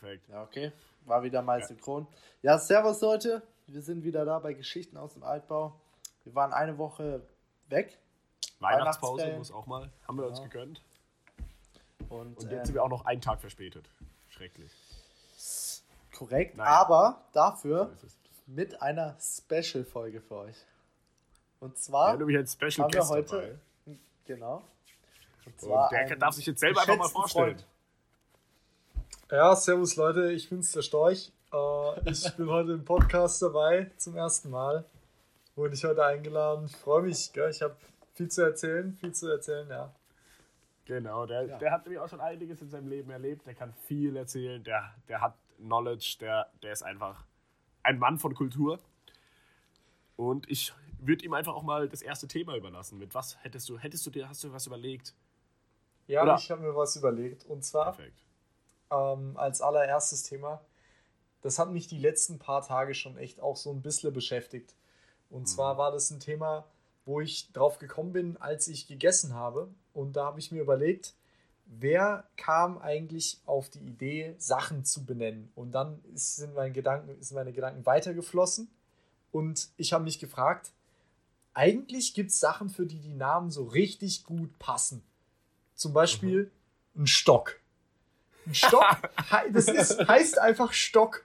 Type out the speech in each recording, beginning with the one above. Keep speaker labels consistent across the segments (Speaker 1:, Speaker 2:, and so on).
Speaker 1: Perfekt.
Speaker 2: Ja, okay. War wieder mal synchron. Ja, servus Leute. Wir sind wieder da bei Geschichten aus dem Altbau. Wir waren eine Woche weg.
Speaker 1: Weihnachtspause muss auch mal. Haben wir uns
Speaker 2: Ja.
Speaker 1: gegönnt.
Speaker 2: Und,
Speaker 1: Und
Speaker 2: ähm,
Speaker 1: jetzt sind wir auch noch einen Tag verspätet. Schrecklich.
Speaker 2: korrekt.
Speaker 1: Naja.
Speaker 2: Aber
Speaker 1: So
Speaker 2: dafür
Speaker 1: es.
Speaker 2: mit einer Special-Folge für euch. Und zwar
Speaker 1: nämlich einen Special
Speaker 2: haben wir heute.
Speaker 1: dabei.
Speaker 2: Genau. Und
Speaker 1: Und der
Speaker 2: einen
Speaker 1: darf sich jetzt selber einfach mal vorstellen.
Speaker 2: Freund.
Speaker 3: Ja, servus Leute, ich bin's der Storch. Äh, ich bin heute im Podcast dabei zum ersten Mal. Wurde ich heute eingeladen. Ich freue mich, gell? ich habe viel zu erzählen, viel zu erzählen, ja.
Speaker 1: Genau, der,
Speaker 2: Ja.
Speaker 1: der hat nämlich auch schon einiges in seinem Leben erlebt. Der kann viel erzählen. Der, der hat Knowledge. Der, der ist einfach ein Mann von Kultur. Und ich würde ihm einfach auch mal das erste Thema überlassen. Mit was hättest du, hättest du dir, hast du was überlegt?
Speaker 3: Ja,
Speaker 1: Oder-
Speaker 3: ich habe mir was überlegt. Und zwar
Speaker 1: Perfekt.
Speaker 3: Ähm, als allererstes Thema, das hat mich die letzten paar Tage schon echt auch so ein bisschen beschäftigt. Und zwar war das ein Thema, wo ich drauf gekommen bin, als ich gegessen habe. Und da habe ich mir überlegt, wer kam eigentlich auf die Idee, Sachen zu benennen? Und dann sind, meine Gedanken, sind meine Gedanken weitergeflossen. Und ich habe mich gefragt, eigentlich gibt es Sachen, für die die Namen so richtig gut passen. Zum Beispiel ein Stock. Stock, das ist, heißt einfach Stock.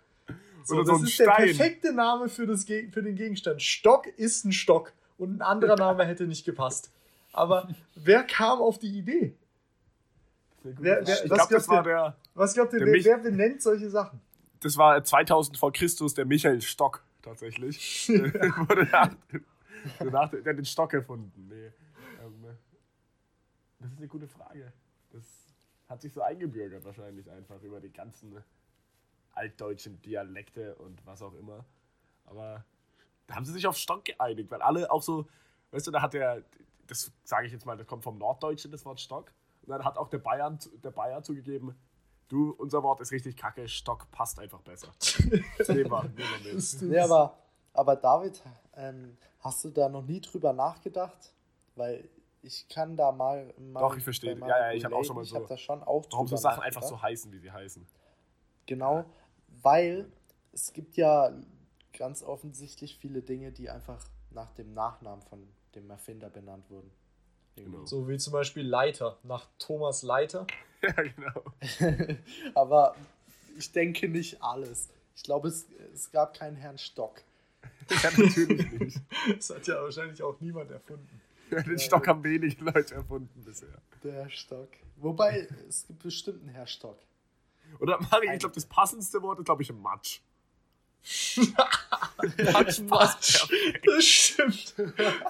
Speaker 3: So,
Speaker 1: Oder so
Speaker 3: das ist der
Speaker 1: Stein.
Speaker 3: perfekte Name für, das, für den Gegenstand. Stock ist ein Stock. Und ein anderer Name hätte nicht gepasst. Aber wer kam auf die Idee? Wer- wer-
Speaker 1: ich glaube, das war der,
Speaker 3: Was glaubt ihr,
Speaker 1: Der
Speaker 3: wer, wer benennt solche Sachen?
Speaker 1: das war 2000 vor Christus der Michael Stock tatsächlich. Nach, danach, der hat den Stock erfunden. Nee. Ähm, das ist eine gute Frage. Das hat sich so eingebürgert wahrscheinlich einfach über die ganzen altdeutschen Dialekte und was auch immer. Aber da haben sie sich auf Stock geeinigt, weil alle auch so, weißt du, da hat der, das sage ich jetzt mal, das kommt vom Norddeutschen, das Wort Stock. Und dann hat auch der Bayern, der Bayer zugegeben, du, unser Wort ist richtig kacke, Stock passt einfach besser. Das nehmen wir, nehmen wir mit.
Speaker 2: Nee, aber, aber David, ähm, hast du da noch nie drüber nachgedacht? Weil ich kann da mal. mal
Speaker 1: Doch, ich verstehe. Ja, ja, ich hab auch schon mal
Speaker 2: Ich
Speaker 1: so-
Speaker 2: habe da schon auch
Speaker 1: Warum so Sachen einfach so heißen, wie sie heißen.
Speaker 2: Genau, weil es gibt ja ganz offensichtlich viele Dinge, die einfach nach dem Nachnamen von dem Erfinder benannt wurden.
Speaker 1: Genau.
Speaker 3: So wie zum Beispiel Leiter, nach Thomas Leiter.
Speaker 1: Ja, genau.
Speaker 2: Aber ich denke nicht alles. Ich glaube, es, es gab keinen Herrn Stock.
Speaker 1: Ja, natürlich nicht.
Speaker 3: Das hat ja wahrscheinlich auch niemand erfunden.
Speaker 1: Den Stock haben wenige Leute erfunden bisher.
Speaker 2: Der Stock. Wobei, es gibt bestimmt einen Herr Stock.
Speaker 1: Oder Mari, ich glaube, das passendste Wort ist, glaube ich, Matsch.
Speaker 3: Matsch, Matsch. Das stimmt.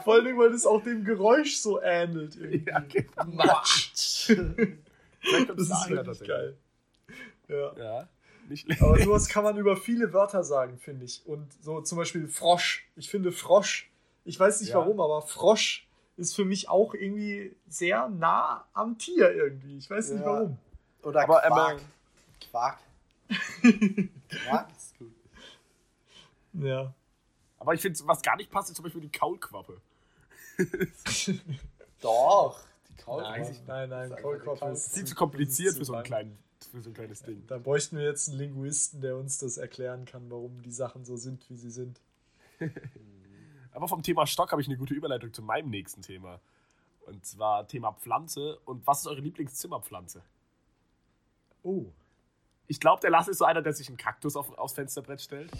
Speaker 3: Vor allem, weil das auch dem Geräusch so ähnelt. Irgendwie.
Speaker 1: Ja, genau.
Speaker 3: Matsch. Das ist wirklich geil. Ja.
Speaker 1: Ja, nicht schlecht.
Speaker 3: Aber sowas kann man über viele Wörter sagen, finde ich. Und so zum Beispiel Frosch. Ich finde Frosch, ich weiß nicht
Speaker 1: Ja.
Speaker 3: warum, aber Frosch ist für mich auch irgendwie sehr nah am Tier irgendwie. Ich weiß nicht
Speaker 2: Ja.
Speaker 3: warum.
Speaker 2: Oder
Speaker 1: Aber,
Speaker 2: Quark. Quark. Quark ist gut.
Speaker 3: Ja.
Speaker 1: Aber ich finde, was gar nicht passt, ist zum Beispiel die Kaulquappe.
Speaker 2: Doch. Die Kaul
Speaker 3: Nein, nein, nein,
Speaker 2: Das ist
Speaker 3: Kaulquappe ist.
Speaker 1: Sieht zu kompliziert
Speaker 3: zu
Speaker 1: für so, ein klein, für so ein kleines Ding.
Speaker 3: Da bräuchten wir jetzt einen Linguisten, der uns das erklären kann, warum die Sachen so sind, wie sie sind.
Speaker 1: Aber vom Thema Stock habe ich eine gute Überleitung zu meinem nächsten Thema. Und zwar Thema Pflanze. Und was ist eure Lieblingszimmerpflanze?
Speaker 3: Oh.
Speaker 1: Ich glaube, der Lasse ist so einer, der sich einen Kaktus auf, aufs Fensterbrett stellt.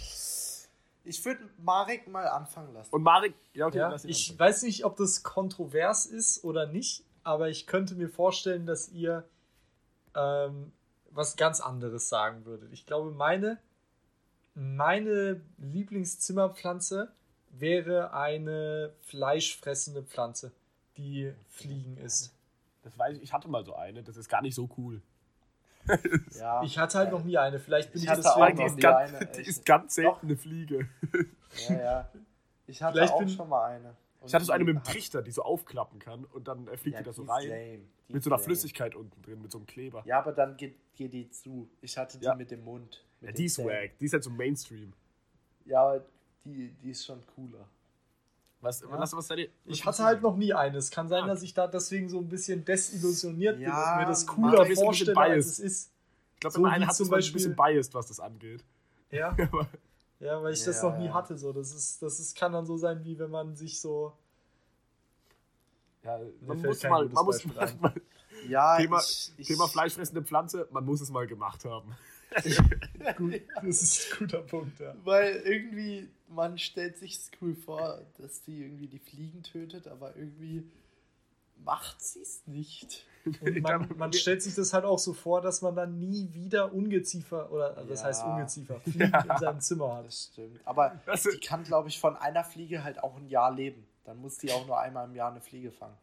Speaker 2: Ich würde Marek mal anfangen lassen.
Speaker 1: Und Marek, ja, okay,
Speaker 3: Ja,
Speaker 1: lass
Speaker 3: ich
Speaker 1: anfangen.
Speaker 3: weiß nicht, ob das kontrovers ist oder nicht, aber ich könnte mir vorstellen, dass ihr ähm, was ganz anderes sagen würdet. Ich glaube, meine, meine Lieblingszimmerpflanze wäre eine fleischfressende Pflanze, die Fliegen ist.
Speaker 1: Das weiß ich, ich hatte mal so eine, das ist gar nicht so cool.
Speaker 2: Ja.
Speaker 3: Ich hatte halt noch nie eine, vielleicht bin
Speaker 2: Ich
Speaker 3: ich, deswegen
Speaker 2: auch
Speaker 1: die ist,
Speaker 2: nie
Speaker 1: ganz,
Speaker 2: eine,
Speaker 1: die ist ganz selten eine Fliege.
Speaker 2: Ja, ja. Ich hatte
Speaker 3: Vielleicht
Speaker 2: auch
Speaker 3: bin-
Speaker 2: schon mal eine. Und
Speaker 1: Ich hatte so eine mit dem
Speaker 2: hat-
Speaker 1: Trichter, die so aufklappen kann und dann äh, fliegt
Speaker 2: Ja,
Speaker 1: die da so rein.
Speaker 2: lame.
Speaker 1: Mit so einer
Speaker 2: lame.
Speaker 1: Flüssigkeit unten drin, mit so einem Kleber.
Speaker 2: Ja, aber dann geht, geht die zu. Ich hatte die
Speaker 1: Ja.
Speaker 2: mit dem Mund. Mit
Speaker 1: Ja, die ist wack. Die ist halt so Mainstream.
Speaker 2: Ja, aber die, die ist schon cooler.
Speaker 1: Was, was, was seid ihr?
Speaker 3: Ich hatte halt noch nie eine. Es kann sein,
Speaker 1: Ah.
Speaker 3: dass ich da deswegen so ein bisschen desillusioniert bin
Speaker 2: Ja,
Speaker 3: und mir das
Speaker 2: Mann,
Speaker 3: cooler
Speaker 1: bisschen
Speaker 3: vorstelle, als es ist.
Speaker 1: Ich glaube,
Speaker 3: So
Speaker 1: immer einer hat
Speaker 3: zum
Speaker 1: Beispiel ein bisschen biased, was das angeht.
Speaker 3: Ja. Ja, weil ich das
Speaker 2: Ja,
Speaker 3: noch nie
Speaker 2: ja.
Speaker 3: hatte. So. Das, ist, das ist, kann dann so sein, wie wenn man sich so.
Speaker 1: ja, man muss mal, man muss mal, mal
Speaker 2: Ja,
Speaker 1: Thema,
Speaker 2: ich, ich,
Speaker 1: Thema fleischfressende Pflanze, man muss es mal gemacht haben.
Speaker 3: Gut, das ist ein guter Punkt, ja.
Speaker 2: Weil irgendwie, man stellt sich cool vor, dass die irgendwie die Fliegen tötet, aber irgendwie macht sie es nicht.
Speaker 3: Und man, man stellt sich das halt auch so vor, dass man dann nie wieder Ungeziefer, oder das
Speaker 2: Ja.
Speaker 3: heißt Ungeziefer, Fliegen in seinem Zimmer hat.
Speaker 2: Das stimmt. Aber
Speaker 1: Das
Speaker 2: die kann, glaube ich, von einer Fliege halt auch ein Jahr leben. Dann muss die auch nur einmal im Jahr eine Fliege fangen.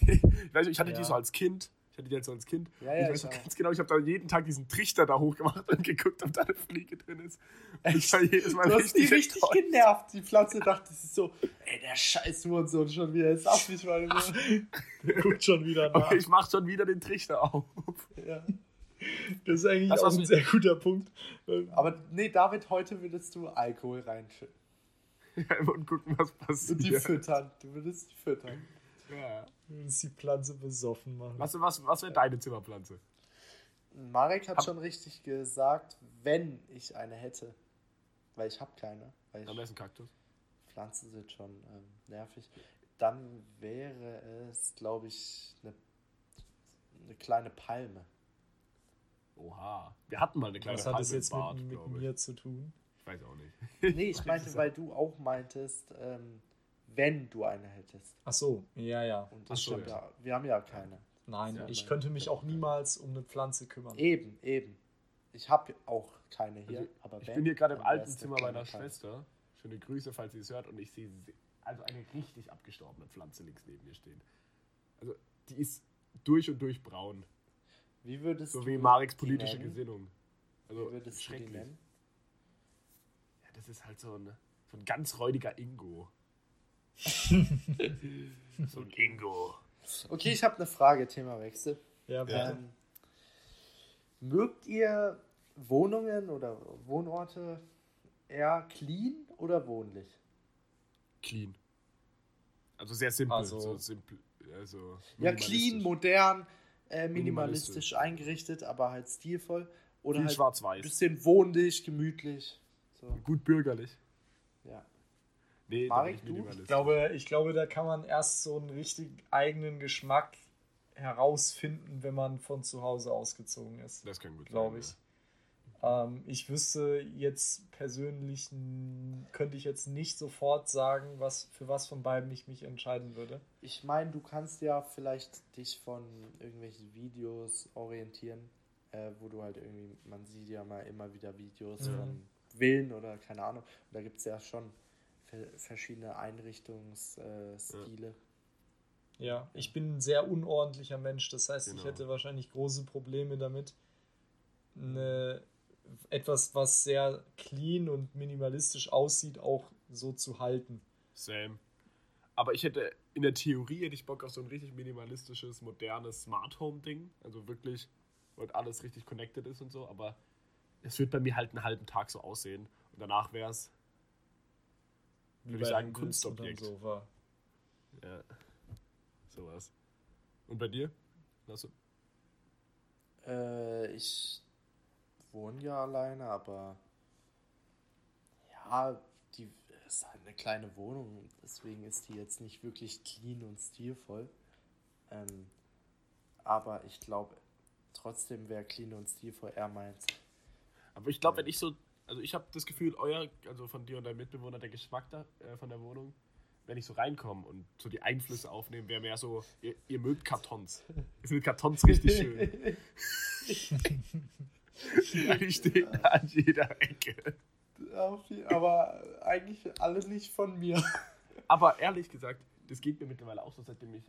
Speaker 1: Ich, weiß, ich hatte
Speaker 3: Ja.
Speaker 1: die so als Kind. Ich hatte die halt so als Kind.
Speaker 2: Ja, ja,
Speaker 1: ich weiß
Speaker 2: ich
Speaker 1: noch
Speaker 2: auch.
Speaker 1: ganz genau, ich habe da jeden Tag diesen Trichter da hochgemacht und geguckt, ob da eine Fliege drin ist. Und ich war jedes Mal
Speaker 2: Du hast die
Speaker 1: richtig
Speaker 2: richtig
Speaker 1: enttäuscht.
Speaker 2: genervt. Die Pflanze dachte sich so, ey, der scheiß Hurensohn schon wieder. Jetzt lass mich mal.
Speaker 3: guckt schon wieder nach.
Speaker 1: Aber ich mach schon wieder den Trichter auf.
Speaker 2: Ja.
Speaker 3: Das ist eigentlich
Speaker 1: Das,
Speaker 3: auch ein sehr guter Punkt.
Speaker 2: Aber nee, David, heute würdest du Alkohol reinschütten.
Speaker 1: und gucken, was
Speaker 2: Und die
Speaker 1: passiert.
Speaker 2: füttern. Du würdest die füttern.
Speaker 1: Ja.
Speaker 3: Du musst die Pflanze besoffen machen.
Speaker 1: Was, was, was wäre deine Zimmerpflanze?
Speaker 2: Marek hat
Speaker 1: Hab-
Speaker 2: schon richtig gesagt, wenn ich eine hätte. Weil ich habe keine. Weil ich
Speaker 1: Am besten Kaktus.
Speaker 2: Pflanzen sind schon ähm, nervig. Dann wäre es, glaube ich, eine, eine kleine Palme.
Speaker 1: Oha. Wir hatten mal eine kleine
Speaker 3: Was hat das
Speaker 1: Palme im
Speaker 3: jetzt
Speaker 1: Bad,
Speaker 3: mit, mit
Speaker 1: glaube ich.
Speaker 3: mir zu tun?
Speaker 1: Ich weiß auch nicht.
Speaker 2: Nee, ich meinte, weil du auch meintest, ähm, wenn du eine hättest.
Speaker 3: Ach so, ja, ja.
Speaker 2: Und
Speaker 1: so,
Speaker 2: hab
Speaker 1: ja.
Speaker 2: wir haben ja keine.
Speaker 3: Nein,
Speaker 2: Ja,
Speaker 3: ich
Speaker 2: nein.
Speaker 3: könnte mich auch niemals um eine Pflanze kümmern.
Speaker 2: Eben, eben. Ich habe auch keine hier.
Speaker 1: Also,
Speaker 2: aber
Speaker 1: Ich
Speaker 2: wenn,
Speaker 1: bin hier gerade im alten Zimmer meiner. Schwester. Schöne Grüße, falls sie es hört. Und ich sehe se- also eine richtig abgestorbene Pflanze links neben mir stehen. Also die ist durch und durch braun.
Speaker 2: Wie würdest
Speaker 1: So
Speaker 2: du
Speaker 1: wie Mareks politische
Speaker 2: nennen?
Speaker 1: Gesinnung.
Speaker 2: Wie
Speaker 1: Also
Speaker 2: würdest du die
Speaker 1: schrecklich.
Speaker 2: nennen?
Speaker 1: Ja, das ist halt so ein, so ein ganz räudiger Ingo. so ein Ingo.
Speaker 2: Okay, ich habe eine Frage, Themawechsel.
Speaker 3: Ja, bitte.
Speaker 2: Ähm, mögt ihr Wohnungen oder Wohnorte eher clean oder wohnlich?
Speaker 1: Clean. Also sehr simpel.
Speaker 3: Also-
Speaker 1: so simpel also
Speaker 2: Ja, clean, modern, äh, minimalistisch
Speaker 1: Minimalistisch.
Speaker 2: eingerichtet, aber halt stilvoll. Oder
Speaker 1: Viel
Speaker 2: halt ein
Speaker 1: schwarz-weiß.
Speaker 2: bisschen wohnlich, gemütlich. So,
Speaker 1: Gut bürgerlich.
Speaker 2: ja.
Speaker 1: Nee,
Speaker 2: Marek, du?
Speaker 3: Ich glaube, ich glaube, da kann man erst so einen richtig eigenen Geschmack herausfinden, wenn man von zu Hause ausgezogen ist.
Speaker 1: das kann gut
Speaker 3: glaube
Speaker 1: sein,
Speaker 3: ich. Ähm, ich wüsste jetzt persönlich, könnte ich jetzt nicht sofort sagen, was für was von beiden ich mich entscheiden würde.
Speaker 2: Ich meine, du kannst ja vielleicht dich von irgendwelchen Videos orientieren, äh, wo du halt irgendwie, man sieht ja mal immer wieder Videos
Speaker 3: Mhm.
Speaker 2: von Villen oder keine Ahnung. Und da gibt es ja schon verschiedene Einrichtungsstile. Äh, Stile.
Speaker 3: Ja, ich bin ein sehr unordentlicher Mensch, das heißt, ich
Speaker 1: Genau.
Speaker 3: hätte wahrscheinlich große Probleme damit, eine, etwas, was sehr clean und minimalistisch aussieht, auch so zu halten.
Speaker 1: Same. Aber ich hätte, in der Theorie hätte ich Bock auf so ein richtig minimalistisches, modernes Smart Home Ding. Also wirklich, wo halt alles richtig connected ist und so. Aber es wird bei mir halt einen halben Tag so aussehen. Und danach wäre es, Würde ich sagen, Kunstobjekt.
Speaker 3: Sofa.
Speaker 1: ja, sowas. Und bei dir?
Speaker 2: Äh, ich wohne ja alleine, aber ja, die ist halt eine kleine Wohnung, deswegen ist die jetzt nicht wirklich clean und stilvoll. Ähm, aber ich glaube, trotzdem wäre clean und stilvoll eher meins.
Speaker 1: Aber ich glaube, wenn ich so, also ich habe das Gefühl, euer, also von dir und deinem Mitbewohner, der Geschmack da, äh, von der Wohnung, wenn ich so reinkomme und so die Einflüsse aufnehme, wäre mehr so, ihr, ihr mögt Kartons. Ihr findet Kartons richtig schön. Die stehen da an jeder Ecke.
Speaker 2: Aber eigentlich alle nicht von mir.
Speaker 1: Aber ehrlich gesagt, das geht mir mittlerweile auch so, seitdem ich.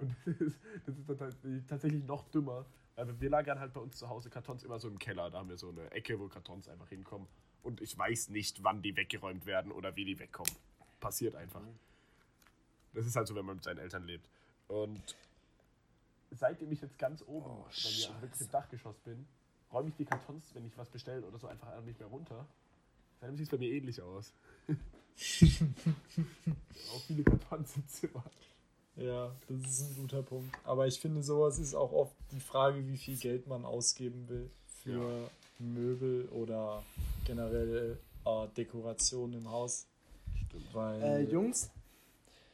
Speaker 1: Und das ist, das ist tatsächlich- tatsächlich noch dümmer. Weil wir lagern halt bei uns zu Hause Kartons immer so im Keller. Da haben wir so eine Ecke, wo Kartons einfach hinkommen. Und ich weiß nicht, wann die weggeräumt werden oder wie die wegkommen. Passiert einfach. Das ist halt so, wenn man mit seinen Eltern lebt. Und seitdem ich jetzt ganz oben
Speaker 2: Oh,
Speaker 1: bei mir also wirklich im Dachgeschoss bin, räume ich die Kartons, wenn ich was bestelle oder so, einfach nicht mehr runter. Seitdem sieht es bei mir ähnlich aus. Auch viele Kartons im Zimmer.
Speaker 3: Ja, das ist ein guter Punkt. Aber ich finde, sowas ist auch oft die Frage, wie viel Geld man ausgeben will für Möbel oder generell äh, Dekoration im Haus.
Speaker 1: Stimmt.
Speaker 3: Weil,
Speaker 2: Äh, Jungs,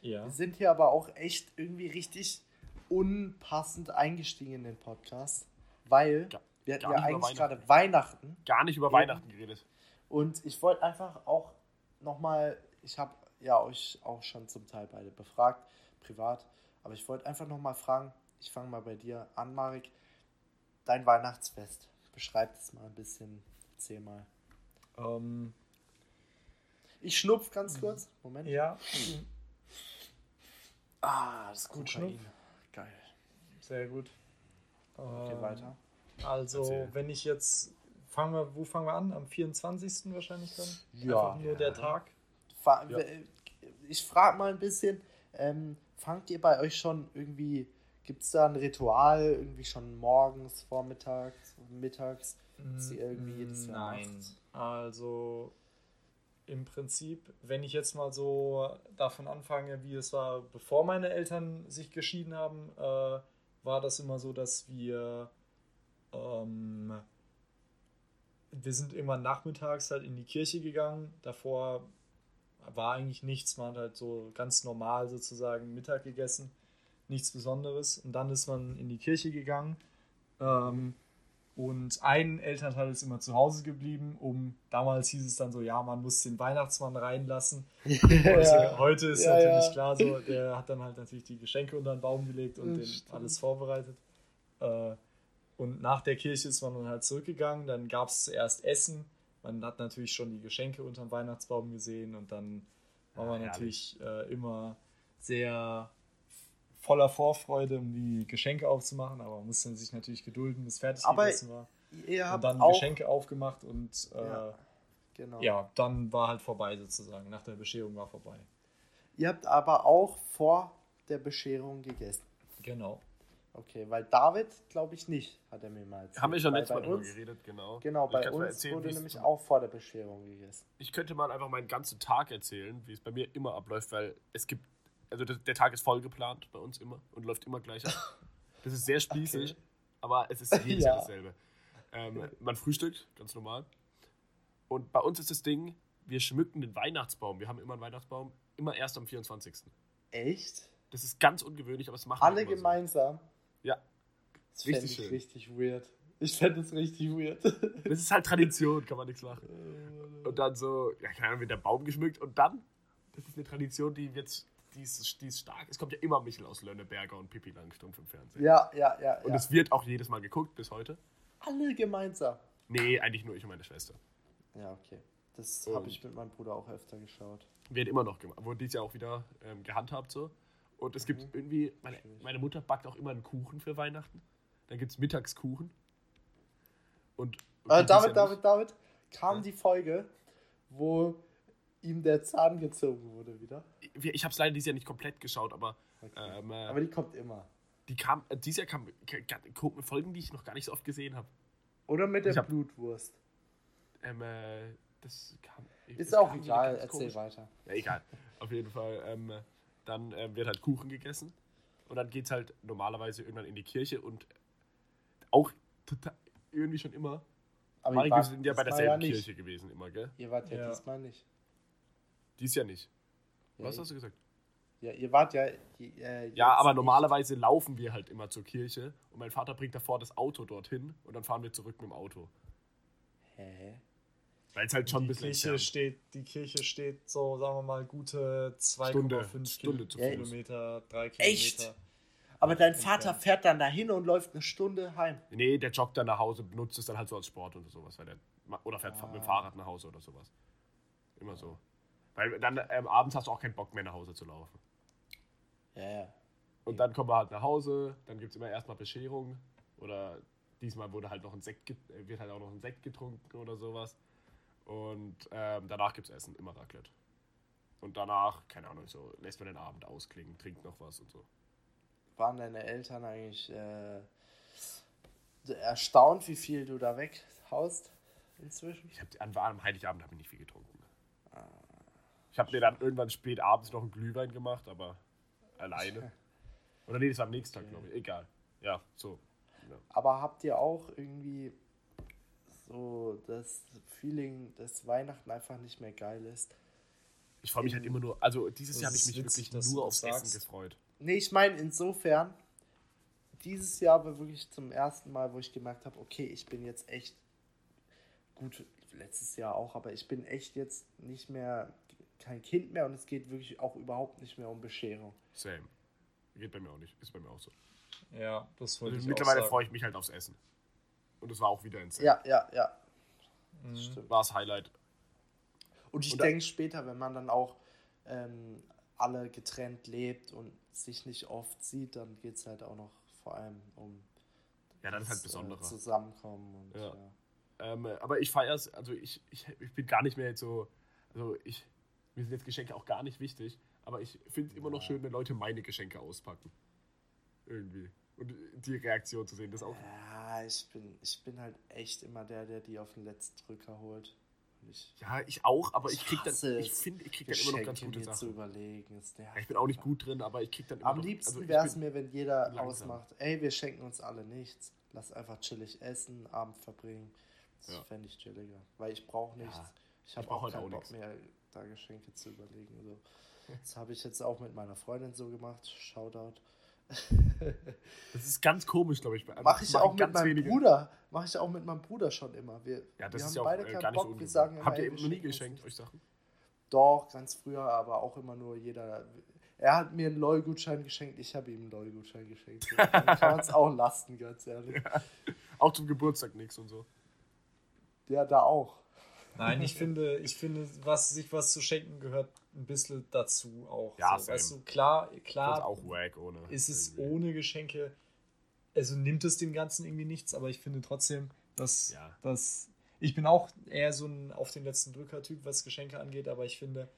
Speaker 3: ja.
Speaker 2: wir sind hier aber auch echt irgendwie richtig unpassend eingestiegen in den Podcast, weil
Speaker 1: Ga-
Speaker 2: wir hatten
Speaker 1: gar
Speaker 2: ja eigentlich gerade Weihnachten
Speaker 1: Gar nicht über
Speaker 2: Eben.
Speaker 1: Weihnachten geredet.
Speaker 2: und ich wollte einfach auch nochmal, ich habe ja euch auch schon zum Teil beide befragt, privat, aber ich wollte einfach nochmal fragen, ich fange mal bei dir an, Marek, dein Weihnachtsfest, beschreib das mal ein bisschen, erzähl mal.
Speaker 3: Ähm,
Speaker 2: Ich schnupf ganz kurz, Moment.
Speaker 3: ja,
Speaker 2: Ah, das ist
Speaker 3: Gut. Schnupf.
Speaker 2: Geil.
Speaker 3: sehr gut.
Speaker 2: Okay,
Speaker 3: Ähm,
Speaker 2: weiter.
Speaker 3: Also,
Speaker 1: Erzähl.
Speaker 3: wenn ich jetzt. Fangen wir, wo fangen wir an? Am 24. wahrscheinlich dann?
Speaker 2: Ja.
Speaker 3: Einfach nur
Speaker 2: Ja.
Speaker 3: der Tag.
Speaker 2: Fa
Speaker 1: Ja.
Speaker 2: Ich frage mal ein bisschen, ähm, fangt ihr bei euch schon irgendwie, gibt es da ein Ritual, irgendwie schon morgens, vormittags, mittags? dass ihr irgendwie jedes Jahr
Speaker 3: Nein.
Speaker 2: macht?
Speaker 3: Also im Prinzip, wenn ich jetzt mal so davon anfange, wie es war, bevor meine Eltern sich geschieden haben, äh, war das immer so, dass wir ähm, wir sind immer nachmittags halt in die Kirche gegangen. Davor war eigentlich nichts. Man hat halt so ganz normal sozusagen Mittag gegessen. Nichts Besonderes. Und dann ist man in die Kirche gegangen. Ähm, und ein Elternteil ist immer zu Hause geblieben, um damals hieß es dann so, ja, man muss den Weihnachtsmann reinlassen. Heute, heute ist
Speaker 2: Ja,
Speaker 3: natürlich
Speaker 2: ja.
Speaker 3: klar so, der hat dann halt natürlich die Geschenke unter den Baum gelegt und alles vorbereitet. Äh, und nach der Kirche ist man dann halt zurückgegangen. Dann gab es zuerst Essen. Man hat natürlich schon die Geschenke unter dem Weihnachtsbaum gesehen und dann war
Speaker 1: Ja,
Speaker 3: man natürlich äh, immer sehr voller Vorfreude, um die Geschenke aufzumachen, aber man musste sich natürlich gedulden, bis fertig
Speaker 2: Aber
Speaker 3: gegessen war.
Speaker 2: Ihr
Speaker 3: Und dann Geschenke aufgemacht und äh,
Speaker 2: Ja,
Speaker 3: ja.
Speaker 2: genau.
Speaker 3: dann war halt vorbei sozusagen. Nach der Bescherung war vorbei.
Speaker 2: Ihr habt aber auch vor der Bescherung gegessen.
Speaker 3: Genau.
Speaker 2: Okay, weil David, glaube ich nicht, hat er mir mal erzählt.
Speaker 1: Haben wir schon letztes Mal drüber
Speaker 2: uns,
Speaker 1: geredet, genau.
Speaker 2: Genau, bei uns
Speaker 1: erzählen,
Speaker 2: wurde nämlich auch vor der Bescherung gegessen.
Speaker 1: Ich könnte mal einfach meinen ganzen Tag erzählen, wie es bei mir immer abläuft, weil es gibt, also der, Tag ist voll geplant bei uns immer und läuft immer gleich ab. Das ist sehr spießig,
Speaker 2: Okay.
Speaker 1: aber es ist jedes
Speaker 2: Ja.
Speaker 1: Jahr dasselbe. Ähm, man frühstückt, ganz normal. Und bei uns ist das Ding, wir schmücken den Weihnachtsbaum. Wir haben immer einen Weihnachtsbaum, immer erst am 24.
Speaker 2: Echt?
Speaker 1: Das ist ganz ungewöhnlich, aber es machen
Speaker 2: Alle
Speaker 1: wir
Speaker 2: gemeinsam?
Speaker 1: So. Ja,
Speaker 2: Das fände
Speaker 1: Richtig
Speaker 2: ich
Speaker 1: schön.
Speaker 2: richtig weird. Ich fände es richtig weird.
Speaker 1: das ist halt Tradition, kann man nichts machen. Und dann so, ja, keine Ahnung, wird der Baum geschmückt und dann, das ist eine Tradition, die jetzt, die ist, die ist stark. Es kommt ja immer Michel aus Lönneberger und Pippi Langstrumpf im Fernsehen.
Speaker 2: ja, ja, ja.
Speaker 1: Und
Speaker 2: ja.
Speaker 1: es wird auch jedes Mal geguckt bis heute.
Speaker 2: Alle gemeinsam.
Speaker 1: Nee, eigentlich nur ich und meine Schwester.
Speaker 2: Ja, okay. Das habe ich mit meinem Bruder auch öfter geschaut.
Speaker 1: Wird immer noch gemacht. Wurde dieses Jahr auch wieder ähm, gehandhabt so. Und es gibt
Speaker 2: Mhm.
Speaker 1: irgendwie, meine, meine Mutter backt auch immer einen Kuchen für Weihnachten. Dann gibt es Mittagskuchen. Und,
Speaker 2: Äh, David, David, David, kam
Speaker 1: Ja.
Speaker 2: die Folge, wo ihm der Zahn gezogen wurde wieder.
Speaker 1: nicht. Ich habe es leider dieses Jahr nicht komplett geschaut, aber
Speaker 2: Okay.
Speaker 1: ähm, äh,
Speaker 2: Aber die kommt immer.
Speaker 1: die kam, äh, dieses Jahr kam k- k- Folgen, die ich noch gar nicht so oft gesehen habe.
Speaker 2: Oder mit der
Speaker 1: Ich hab-
Speaker 2: Blutwurst.
Speaker 1: Ähm, äh, das kam.
Speaker 2: Ist auch egal, erzähl
Speaker 1: komisch.
Speaker 2: weiter.
Speaker 1: Ja, egal. Auf jeden Fall. Ähm, dann ähm, wird halt Kuchen gegessen. Und dann geht es halt normalerweise irgendwann in die Kirche und auch total, irgendwie schon immer.
Speaker 2: Aber wart
Speaker 1: sind ja bei derselben
Speaker 2: nicht.
Speaker 1: Kirche gewesen, immer, gell?
Speaker 2: Ihr wart ja,
Speaker 3: Ja.
Speaker 2: diesmal nicht.
Speaker 1: Dies ja nicht.
Speaker 2: Ja,
Speaker 1: Was hast du gesagt?
Speaker 2: Ja, ihr wart ja. Die, äh,
Speaker 1: Ja, aber
Speaker 2: nicht.
Speaker 1: normalerweise laufen wir halt immer zur Kirche und mein Vater bringt davor das Auto dorthin und dann fahren wir zurück mit dem Auto.
Speaker 2: Hä?
Speaker 1: Weil es halt schon ein
Speaker 3: die,
Speaker 1: bisschen
Speaker 3: Kirche steht, die Kirche steht so, sagen wir mal, gute
Speaker 1: Stunde,
Speaker 3: 2,5
Speaker 1: Stunde zu
Speaker 3: Kil-
Speaker 2: Fuß.
Speaker 3: Kilometer, 3
Speaker 2: Echt?
Speaker 3: Kilometer.
Speaker 2: Aber dein. Vater fährt dann dahin und läuft eine Stunde heim.
Speaker 1: Nee, der joggt dann nach Hause, benutzt es dann halt so als Sport oder sowas. Weil der, oder fährt
Speaker 2: Ah.
Speaker 1: mit dem Fahrrad nach Hause oder sowas. Immer so. Weil dann ähm, abends hast du auch keinen Bock mehr nach Hause zu laufen.
Speaker 2: Ja, ja.
Speaker 1: Und dann kommen wir halt nach Hause, dann gibt es immer erstmal Bescherung. Oder diesmal wurde halt noch ein Sekt, äh, wird halt auch noch ein Sekt getrunken oder sowas. Und ähm, danach gibt es Essen, immer Raclette. Und danach, keine Ahnung, so lässt man den Abend ausklingen, trinkt noch was und so.
Speaker 2: Waren deine Eltern eigentlich äh, erstaunt, wie viel du da weghaust inzwischen?
Speaker 1: Ich hab, an, am Heiligabend habe ich nicht viel getrunken. Ich habe mir dann irgendwann spät abends noch einen Glühwein gemacht, aber alleine. Oder nee, das war am nächsten Tag, glaube ich. Egal. Ja, so. Ja.
Speaker 2: Aber habt ihr auch irgendwie so das Feeling, dass Weihnachten einfach nicht mehr geil ist.
Speaker 1: Ich freue mich halt immer nur, also dieses Jahr habe ich mich
Speaker 3: witzig,
Speaker 1: wirklich nur
Speaker 3: das
Speaker 1: aufs
Speaker 3: sagst.
Speaker 1: Essen gefreut.
Speaker 2: Nee, ich meine insofern, dieses Jahr war wirklich zum ersten Mal, wo ich gemerkt habe, okay, ich bin jetzt echt gut, letztes Jahr auch, aber ich bin echt jetzt nicht mehr kein Kind mehr und es geht wirklich auch überhaupt nicht mehr um Bescherung.
Speaker 1: Same. Geht bei mir auch nicht. Ist bei mir auch so.
Speaker 3: Ja, das wollte
Speaker 1: Also
Speaker 3: ich
Speaker 1: mittlerweile freue ich mich halt aufs Essen. Und es war auch wieder insane.
Speaker 2: Ja, ja, ja.
Speaker 3: Mhm.
Speaker 2: Stimmt.
Speaker 1: War das Highlight.
Speaker 2: Und ich denke später, wenn man dann auch ähm, alle getrennt lebt und sich nicht oft sieht, dann geht es halt auch noch vor allem um
Speaker 1: Ja, dann ist halt
Speaker 2: das,
Speaker 1: besonderer.
Speaker 2: Äh, Zusammenkommen und
Speaker 1: Ja.
Speaker 2: ja.
Speaker 1: Ähm, aber ich feiere es, also ich, ich, ich bin gar nicht mehr jetzt so, also ich, mir sind jetzt Geschenke auch gar nicht wichtig, aber ich finde es immer noch schön, wenn Leute meine Geschenke auspacken. Irgendwie. Und die Reaktion zu sehen, das auch.
Speaker 2: Ja, ich bin, ich bin halt echt immer der, der die auf den letzten Drücker holt. Ich
Speaker 1: Ja, ich auch, aber
Speaker 2: Ich
Speaker 1: ich krieg dann, ich finde, ich krieg dann immer noch ganz gute
Speaker 2: mir zu
Speaker 1: Sachen.
Speaker 2: überlegen. Nervt
Speaker 1: Ja, ich bin auch nicht gut drin, aber ich krieg dann immer
Speaker 2: Am
Speaker 1: noch,
Speaker 2: liebsten
Speaker 1: also
Speaker 2: wäre es mir, wenn jeder
Speaker 1: langsam.
Speaker 2: ausmacht, ey, wir schenken uns alle nichts. Lass einfach chillig essen, Abend verbringen. Das
Speaker 1: Ja.
Speaker 2: fände ich chilliger. Weil ich brauche
Speaker 1: Ja,
Speaker 2: nichts. ich habe
Speaker 1: brauch
Speaker 2: auch
Speaker 1: halt
Speaker 2: keinen
Speaker 1: auch
Speaker 2: Bock
Speaker 1: nichts.
Speaker 2: mehr, da Geschenke zu überlegen. Also, das habe ich jetzt auch mit meiner Freundin so gemacht. Shoutout.
Speaker 1: Das ist ganz komisch, glaube ich.
Speaker 2: Mache ich auch mit meinem
Speaker 1: wenige.
Speaker 2: Bruder. Mache ich auch mit meinem Bruder schon immer. Wir,
Speaker 1: Ja,
Speaker 2: wir haben
Speaker 1: ja
Speaker 2: beide
Speaker 1: äh,
Speaker 2: keinen Bock.
Speaker 1: so
Speaker 2: wir sagen
Speaker 1: Habt ihr eben noch nie geschenkt, euch Sachen?
Speaker 2: Doch, ganz früher, aber auch immer nur jeder. Er hat mir einen LOL-Gutschein geschenkt, ich habe ihm einen LOL-Gutschein geschenkt. Dann kann man es auch lasten, ganz ehrlich.
Speaker 1: Auch zum Geburtstag nichts und so.
Speaker 2: Ja, da auch.
Speaker 3: Nein, ich finde, ich finde, was sich was zu schenken gehört ein bisschen dazu auch.
Speaker 1: Ja,
Speaker 3: so, weißt du, klar,
Speaker 1: Das
Speaker 3: klar
Speaker 1: ist auch wack ohne.
Speaker 3: ist es
Speaker 1: irgendwie.
Speaker 3: ohne Geschenke, also nimmt es dem Ganzen irgendwie nichts, aber ich finde trotzdem, dass,
Speaker 1: Ja.
Speaker 3: dass ich bin auch eher so ein auf den letzten Drücker-Typ, was Geschenke angeht, aber ich finde,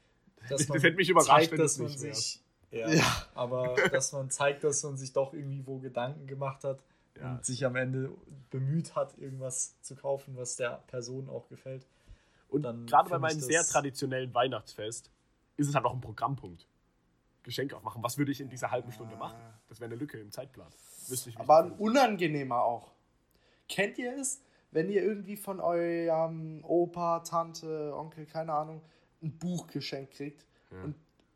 Speaker 3: dass
Speaker 1: Das
Speaker 3: man
Speaker 1: hätte mich überrascht,
Speaker 3: zeigt, dass man sich, ja,
Speaker 2: Ja.
Speaker 3: aber dass man zeigt, dass man sich doch irgendwie wo Gedanken gemacht hat
Speaker 1: Ja.
Speaker 3: und sich am Ende bemüht hat, irgendwas zu kaufen, was der Person auch gefällt.
Speaker 1: Und
Speaker 3: dann
Speaker 1: gerade bei meinem sehr traditionellen Weihnachtsfest ist es halt auch ein Programmpunkt. Geschenk aufmachen. Was würde ich in dieser halben Stunde
Speaker 2: Ah.
Speaker 1: machen? Das wäre eine Lücke im Zeitplan. Wüsste ich,
Speaker 2: Aber ein unangenehmer auch. Kennt ihr es, wenn ihr irgendwie von eurem Opa, Tante, Onkel, keine Ahnung, ein Buch geschenkt kriegt
Speaker 1: Ja.
Speaker 2: und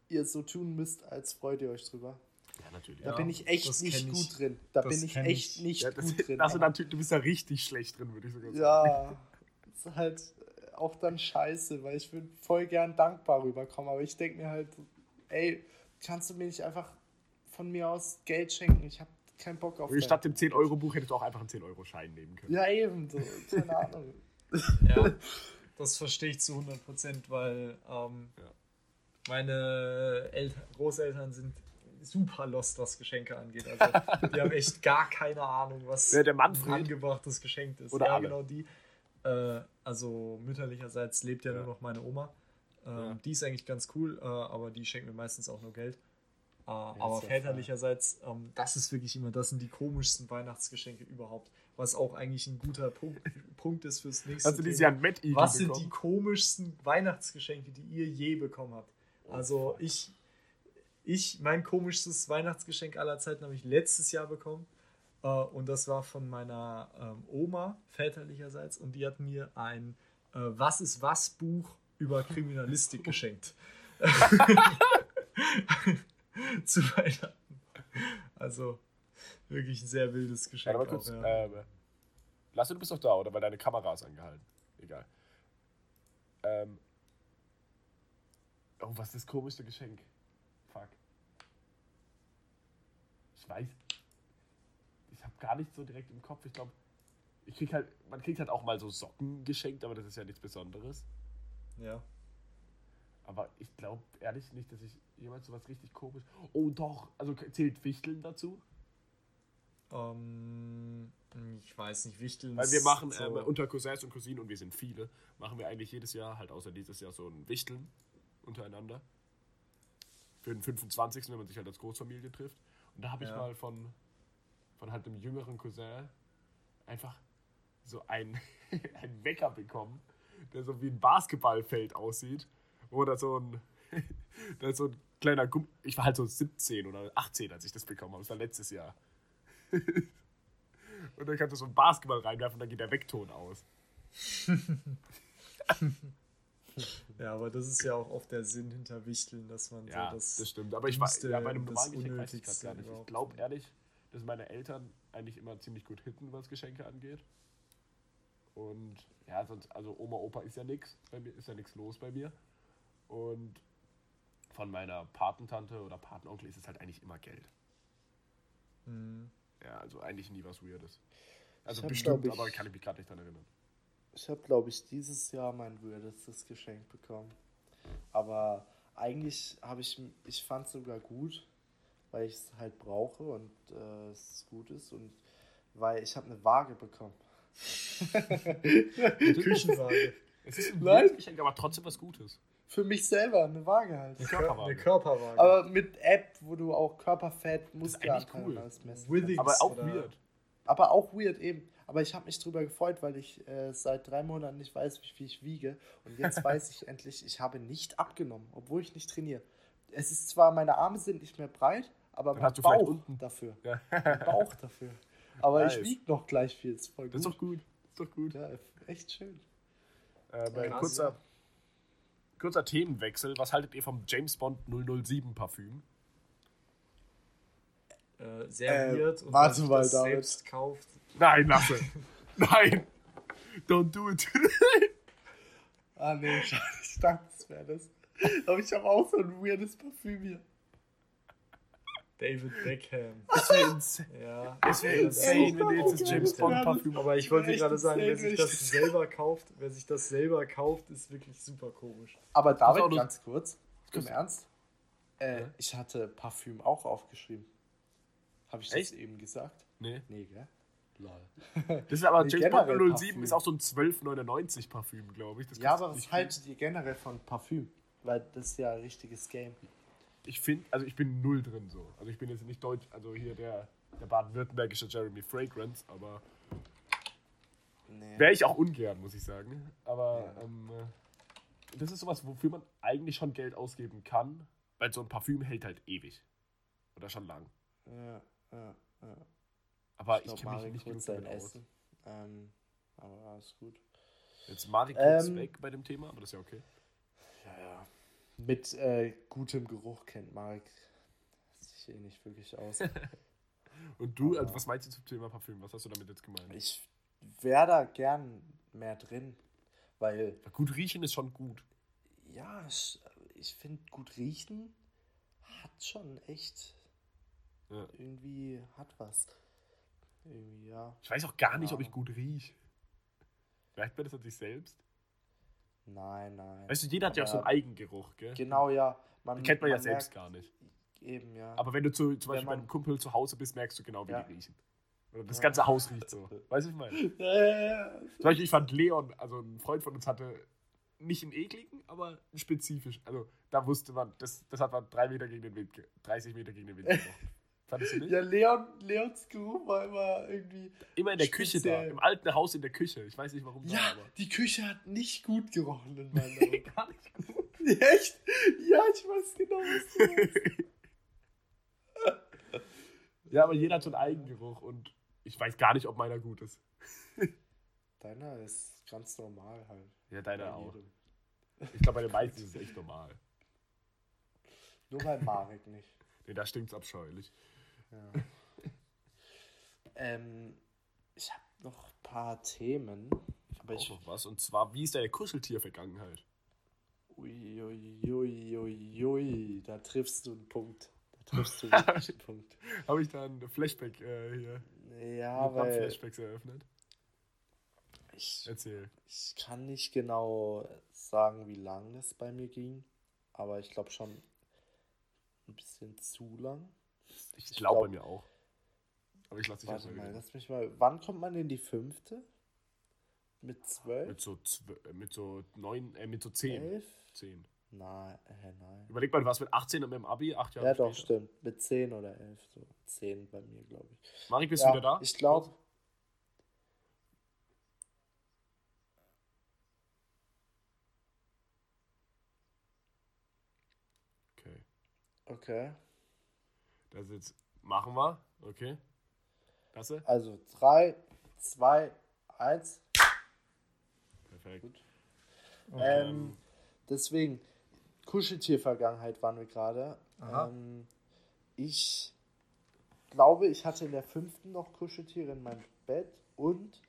Speaker 2: ihr so tun müsst, als freut ihr euch drüber?
Speaker 1: ja, natürlich.
Speaker 2: Da
Speaker 3: Ja,
Speaker 2: bin ich echt nicht
Speaker 3: ich.
Speaker 2: gut drin. Da
Speaker 3: Das
Speaker 2: bin ich echt
Speaker 3: ich.
Speaker 2: nicht
Speaker 1: Ja, das,
Speaker 2: gut drin.
Speaker 1: also natürlich, du bist da richtig schlecht drin, würde ich sogar sagen.
Speaker 2: Ja, ist halt auch dann scheiße, weil ich würde voll gern dankbar rüberkommen, aber ich denke mir halt, ey, kannst du mir nicht einfach von mir aus Geld schenken? Ich habe keinen Bock auf
Speaker 1: Und statt dem 10-Euro-Buch hättest du auch einfach einen 10-Euro-Schein nehmen können.
Speaker 2: Ja, eben, so, keine Ahnung.
Speaker 3: Ja, das verstehe ich zu 100 Prozent, weil ähm,
Speaker 1: Ja.
Speaker 3: meine Eltern, Großeltern sind super lost, was Geschenke angeht. Also die haben echt gar keine Ahnung, was
Speaker 1: Ja, der Manfred.
Speaker 3: angebrachtes Geschenk ist.
Speaker 1: Oder
Speaker 3: ja,
Speaker 1: alle.
Speaker 3: genau die. Äh, also mütterlicherseits lebt ja,
Speaker 1: Ja.
Speaker 3: nur noch meine Oma. Ähm,
Speaker 1: Ja.
Speaker 3: Die ist eigentlich ganz cool, äh, aber die schenkt mir meistens auch nur Geld. Äh, aber väterlicherseits, ähm, das ist wirklich immer, das sind die komischsten Weihnachtsgeschenke überhaupt. Was auch eigentlich ein guter Punkt, Punkt ist fürs nächste
Speaker 1: Hast du dieses. Jahr ein Matt
Speaker 3: Was sind
Speaker 1: bekommen?
Speaker 3: die komischsten Weihnachtsgeschenke, die ihr je bekommen habt?
Speaker 1: Oh,
Speaker 3: Also ich, ich, mein komischstes Weihnachtsgeschenk aller Zeiten habe ich letztes Jahr bekommen. Äh, und das war von meiner ähm, Oma, väterlicherseits. Und die hat mir ein äh, Was ist was Buch über Kriminalistik geschenkt. Zu Weihnachten. Also wirklich ein sehr wildes Geschenk.
Speaker 1: Warte mal kurz.
Speaker 3: auch, ja.
Speaker 1: Ähm, Lasse, du bist doch da, oder? Weil deine Kamera ist angehalten. Egal. Ähm. Oh, was ist das komischste Geschenk? Fuck. Ich weiß. Ich habe gar nicht so direkt im Kopf. Ich glaube, ich krieg halt, man kriegt halt auch mal so Socken geschenkt, aber das ist ja nichts Besonderes.
Speaker 3: ja.
Speaker 1: Aber ich glaube ehrlich nicht, dass ich jemals so was richtig komisch. Oh doch, also zählt Wichteln dazu?
Speaker 3: Ähm, ich weiß nicht, Wichteln.
Speaker 1: Weil wir machen
Speaker 3: so-
Speaker 1: ähm, unter Cousins und Cousinen, und wir sind viele, machen wir eigentlich jedes Jahr, halt außer dieses Jahr, so ein Wichteln untereinander. Für den 25., wenn man sich halt als Großfamilie trifft. Und da habe ich
Speaker 3: Ja.
Speaker 1: mal von, von halt einem jüngeren Cousin einfach so ein, einen Wecker bekommen, der so wie ein Basketballfeld aussieht. Da so ein, ist so ein kleiner Gumm. Ich war halt so 17 oder 18, als ich das bekommen habe. Das war letztes Jahr. und dann kannst du so einen Basketball reinwerfen und dann geht der Weckton aus.
Speaker 3: Ja, aber das ist ja auch oft der Sinn hinter Wichteln, dass man
Speaker 1: Ja,
Speaker 3: so
Speaker 1: das,
Speaker 3: das.
Speaker 1: stimmt. Aber ich weiß,
Speaker 3: Dümmste,
Speaker 1: ja, bei einem normalen Geschenk weiß ich gerade gar nicht. Ich glaube ehrlich, dass meine Eltern eigentlich immer ziemlich gut hitten, was Geschenke angeht. Und ja, sonst, also Oma, Opa ist ja nichts bei mir, ist ja nichts los bei mir. Und von meiner Patentante oder Patenonkel ist es halt eigentlich immer Geld.
Speaker 3: Hm.
Speaker 1: Ja, also eigentlich nie was Weirdes. Also
Speaker 2: hab,
Speaker 1: bestimmt,
Speaker 2: ich-
Speaker 1: aber kann ich mich gerade nicht dran erinnern.
Speaker 2: Ich habe, glaube ich, dieses Jahr mein würdestes Geschenk bekommen. Aber eigentlich habe ich, ich fand es sogar gut, weil ich es halt brauche und äh, es gut ist und weil ich habe eine Waage bekommen.
Speaker 3: Küchenwaage.
Speaker 1: Es ist ein
Speaker 2: Nein.
Speaker 1: Geschenk, aber trotzdem was Gutes.
Speaker 2: Für mich selber eine Waage halt.
Speaker 3: Eine
Speaker 1: Körperwaage.
Speaker 3: Körperwaage.
Speaker 2: Aber mit App, wo du auch Körperfett,
Speaker 1: eigentlich
Speaker 2: Muskelanteil
Speaker 1: cool.
Speaker 2: und alles messen
Speaker 3: Withings
Speaker 1: Aber auch
Speaker 3: oder-
Speaker 1: weird.
Speaker 2: Aber auch weird eben. Aber ich habe mich drüber gefreut, weil ich äh, seit drei Monaten nicht weiß, wie viel ich wiege. Und jetzt weiß ich endlich, ich habe nicht abgenommen, obwohl ich nicht trainiere. Es ist zwar, meine Arme sind nicht mehr breit, aber
Speaker 1: Dann
Speaker 2: mein
Speaker 1: hast du vielleicht
Speaker 2: Bauch
Speaker 1: unten-
Speaker 2: dafür.
Speaker 1: Ja.
Speaker 2: Mein Bauch dafür. Aber
Speaker 1: Nice.
Speaker 2: ich wiege noch gleich viel. Ist voll gut.
Speaker 1: Das ist doch gut. Das ist doch gut.
Speaker 2: Ja, echt schön.
Speaker 1: Äh,
Speaker 3: Krass,
Speaker 1: kurzer, kurzer Themenwechsel. Was haltet ihr vom James Bond 007 Parfüm?
Speaker 3: äh, sehr
Speaker 2: Äh,
Speaker 3: weird und
Speaker 2: warte mal,
Speaker 3: das
Speaker 2: David.
Speaker 3: selbst kauft.
Speaker 1: Nein, lasse. Nein. Don't do it.
Speaker 2: Ah, nee, ich, ich dachte, das wäre das. Aber ich habe auch so ein weirdes Parfüm hier.
Speaker 3: David Beckham.
Speaker 1: Das wäre insane.
Speaker 3: Ja.
Speaker 1: Das wäre insane, wenn du jetzt das James Bond
Speaker 2: wäre-
Speaker 1: Parfüm
Speaker 3: Aber ich wollte gerade sagen, wer sich das selber kauft, wer sich das selber kauft, ist wirklich super komisch.
Speaker 2: Aber David,
Speaker 1: nur-
Speaker 2: ganz kurz, im Ernst, äh,
Speaker 1: Ja?
Speaker 2: ich hatte Parfüm auch aufgeschrieben. Habe ich das
Speaker 1: Echt?
Speaker 2: eben gesagt?
Speaker 1: Nee.
Speaker 2: Nee, gell? Lol.
Speaker 1: Das ist aber
Speaker 2: Nee,
Speaker 1: James Bond
Speaker 2: generell
Speaker 1: 007
Speaker 2: Parfüm.
Speaker 1: ist auch so ein 12,99 Parfüm, glaube ich. Das
Speaker 2: Ja, aber was haltet ihr generell von Parfüm? Weil das ist ja ein richtiges Game.
Speaker 1: Ich finde, also ich bin null drin so. Also ich bin jetzt nicht deutsch, also hier der, der baden-württembergische Jeremy Fragrance, aber
Speaker 2: Nee.
Speaker 1: wäre ich auch ungern, muss ich sagen. Aber
Speaker 2: Ja.
Speaker 1: ähm, äh, das ist sowas, wofür man eigentlich schon Geld ausgeben kann, weil so ein Parfüm hält halt ewig. Oder schon lang.
Speaker 2: Ja, ja, ja.
Speaker 1: Aber ich,
Speaker 2: glaub,
Speaker 1: kenne mich nicht
Speaker 2: sein
Speaker 1: damit aus.
Speaker 2: Essen. Ähm, aber alles gut.
Speaker 1: Jetzt Marek kurz
Speaker 2: Ähm,
Speaker 1: weg bei dem Thema, aber das ist ja okay.
Speaker 2: Ja, ja. Mit äh, gutem Geruch kennt Marek sich eh nicht wirklich aus.
Speaker 1: Und du, also was meinst du zum Thema Parfüm? Was hast du damit jetzt gemeint?
Speaker 2: ich wäre da gern mehr drin, weil
Speaker 1: Gut riechen ist schon gut.
Speaker 2: ja, ich, ich finde gut riechen hat schon echt
Speaker 1: Ja.
Speaker 2: irgendwie hat was. Irgendwie, ja.
Speaker 1: Ich weiß auch gar nicht,
Speaker 2: Keine
Speaker 1: ob ich gut rieche. Vielleicht man das an sich selbst.
Speaker 2: Nein, nein.
Speaker 1: Weißt du, jeder hat ja auch so einen Eigengeruch, gell?
Speaker 2: Genau, ja. Man,
Speaker 1: Den kennt man ja selbst
Speaker 2: merkt
Speaker 1: gar nicht.
Speaker 2: Eben, ja.
Speaker 1: Aber wenn du zu, zum
Speaker 2: Wenn
Speaker 1: Beispiel bei
Speaker 2: man-
Speaker 1: einem Kumpel zu Hause bist, merkst du genau, wie
Speaker 2: Ja.
Speaker 1: die riechen. Oder das
Speaker 2: Ja.
Speaker 1: ganze Haus riecht so. Weißt du, was ich meine?
Speaker 2: ja, ja, ja.
Speaker 1: Zum Beispiel, ich fand Leon, also ein Freund von uns hatte nicht einen ekligen, aber spezifisch. Also da wusste man, das, das hat man drei Meter gegen den Wind, ge- 30 Meter gegen den Wind gerochen. Fandest du nicht?
Speaker 2: Ja, Leon, Leons Geruch war immer irgendwie.
Speaker 1: Immer in der Küche da, im alten Haus in der Küche. Ich weiß nicht, warum da,
Speaker 2: Ja,
Speaker 1: aber.
Speaker 2: die Küche hat nicht gut gerochen in meinen Augen.
Speaker 1: Gar nicht gut.
Speaker 2: Echt? Ja, ich weiß genau, was du meinst.
Speaker 1: Ja, aber jeder hat so einen Eigengeruch und ich weiß gar nicht, ob meiner gut ist.
Speaker 2: Deiner ist ganz normal halt.
Speaker 1: Ja, deiner
Speaker 2: Bei
Speaker 1: auch.
Speaker 2: jedem.
Speaker 1: Ich glaube, bei den meisten ist es echt normal.
Speaker 2: Nur bei Marek nicht.
Speaker 1: Nee, da stinkt's abscheulich.
Speaker 2: Ja. ähm, ich habe noch ein paar Themen. Aber
Speaker 1: Auch
Speaker 2: ich.
Speaker 1: noch was. Und zwar, wie ist deine Kuscheltier-Vergangenheit?
Speaker 2: Uiuiuiui, ui, ui, ui, da triffst du einen Punkt. Da triffst du einen Punkt.
Speaker 1: Habe ich da ein Flashback äh, hier?
Speaker 2: Ja,
Speaker 1: Programm
Speaker 2: weil
Speaker 1: Flashbacks eröffnet?
Speaker 2: ich,
Speaker 1: Erzähl.
Speaker 2: ich kann nicht genau sagen, wie lang das bei mir ging. Aber ich glaube schon ein bisschen zu lang.
Speaker 1: Ich,
Speaker 2: Ich
Speaker 1: glaube
Speaker 2: glaub-
Speaker 1: bei mir auch. Aber ich lasse dich
Speaker 2: Warte mal, lass mich mal. Wann kommt man in die fünfte? Mit zwölf?
Speaker 1: mit so, äh, mit so neun, äh, mit so zehn.
Speaker 2: Elf?
Speaker 1: zehn.
Speaker 2: Nein, äh, nein.
Speaker 1: Überleg mal, du warst mit 18 und mit dem Abi, acht Jahre
Speaker 2: Ja, doch,
Speaker 1: später.
Speaker 2: stimmt. Mit zehn oder elf. So. Zehn bei mir, glaube ich.
Speaker 1: Mari, bist
Speaker 2: ja,
Speaker 1: du wieder da?
Speaker 2: Ich glaube.
Speaker 1: Okay.
Speaker 2: Okay.
Speaker 1: Das jetzt machen wir. Okay. Klasse.
Speaker 2: Also 3, 2, 1.
Speaker 1: Perfekt.
Speaker 2: Gut. Ähm, deswegen, Kuscheltier-Vergangenheit waren wir gerade. Ähm, ich glaube, ich hatte in der fünften noch Kuscheltiere in meinem Bett und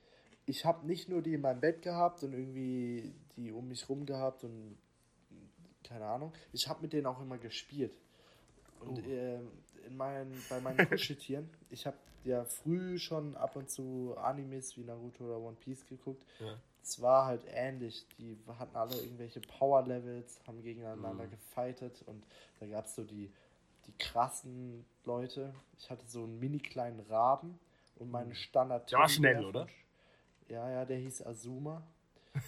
Speaker 2: ich habe nicht nur die in meinem Bett gehabt und irgendwie die um mich rum gehabt und keine Ahnung. Ich habe mit denen auch immer gespielt. Und
Speaker 1: Oh.
Speaker 2: ähm, in meinen, bei meinen Kuscheltieren, ich habe ja früh schon ab und zu Animes wie Naruto oder One Piece geguckt.
Speaker 1: Ja.
Speaker 2: Es war halt ähnlich. Die hatten alle irgendwelche Power-Levels, haben gegeneinander
Speaker 1: Mhm.
Speaker 2: gefightet und da gab es so die, die krassen Leute. Ich hatte so einen mini kleinen Raben und meinen Standard.
Speaker 1: Mhm. Der war schnell, oder?
Speaker 2: Ja, ja, der hieß Azuma.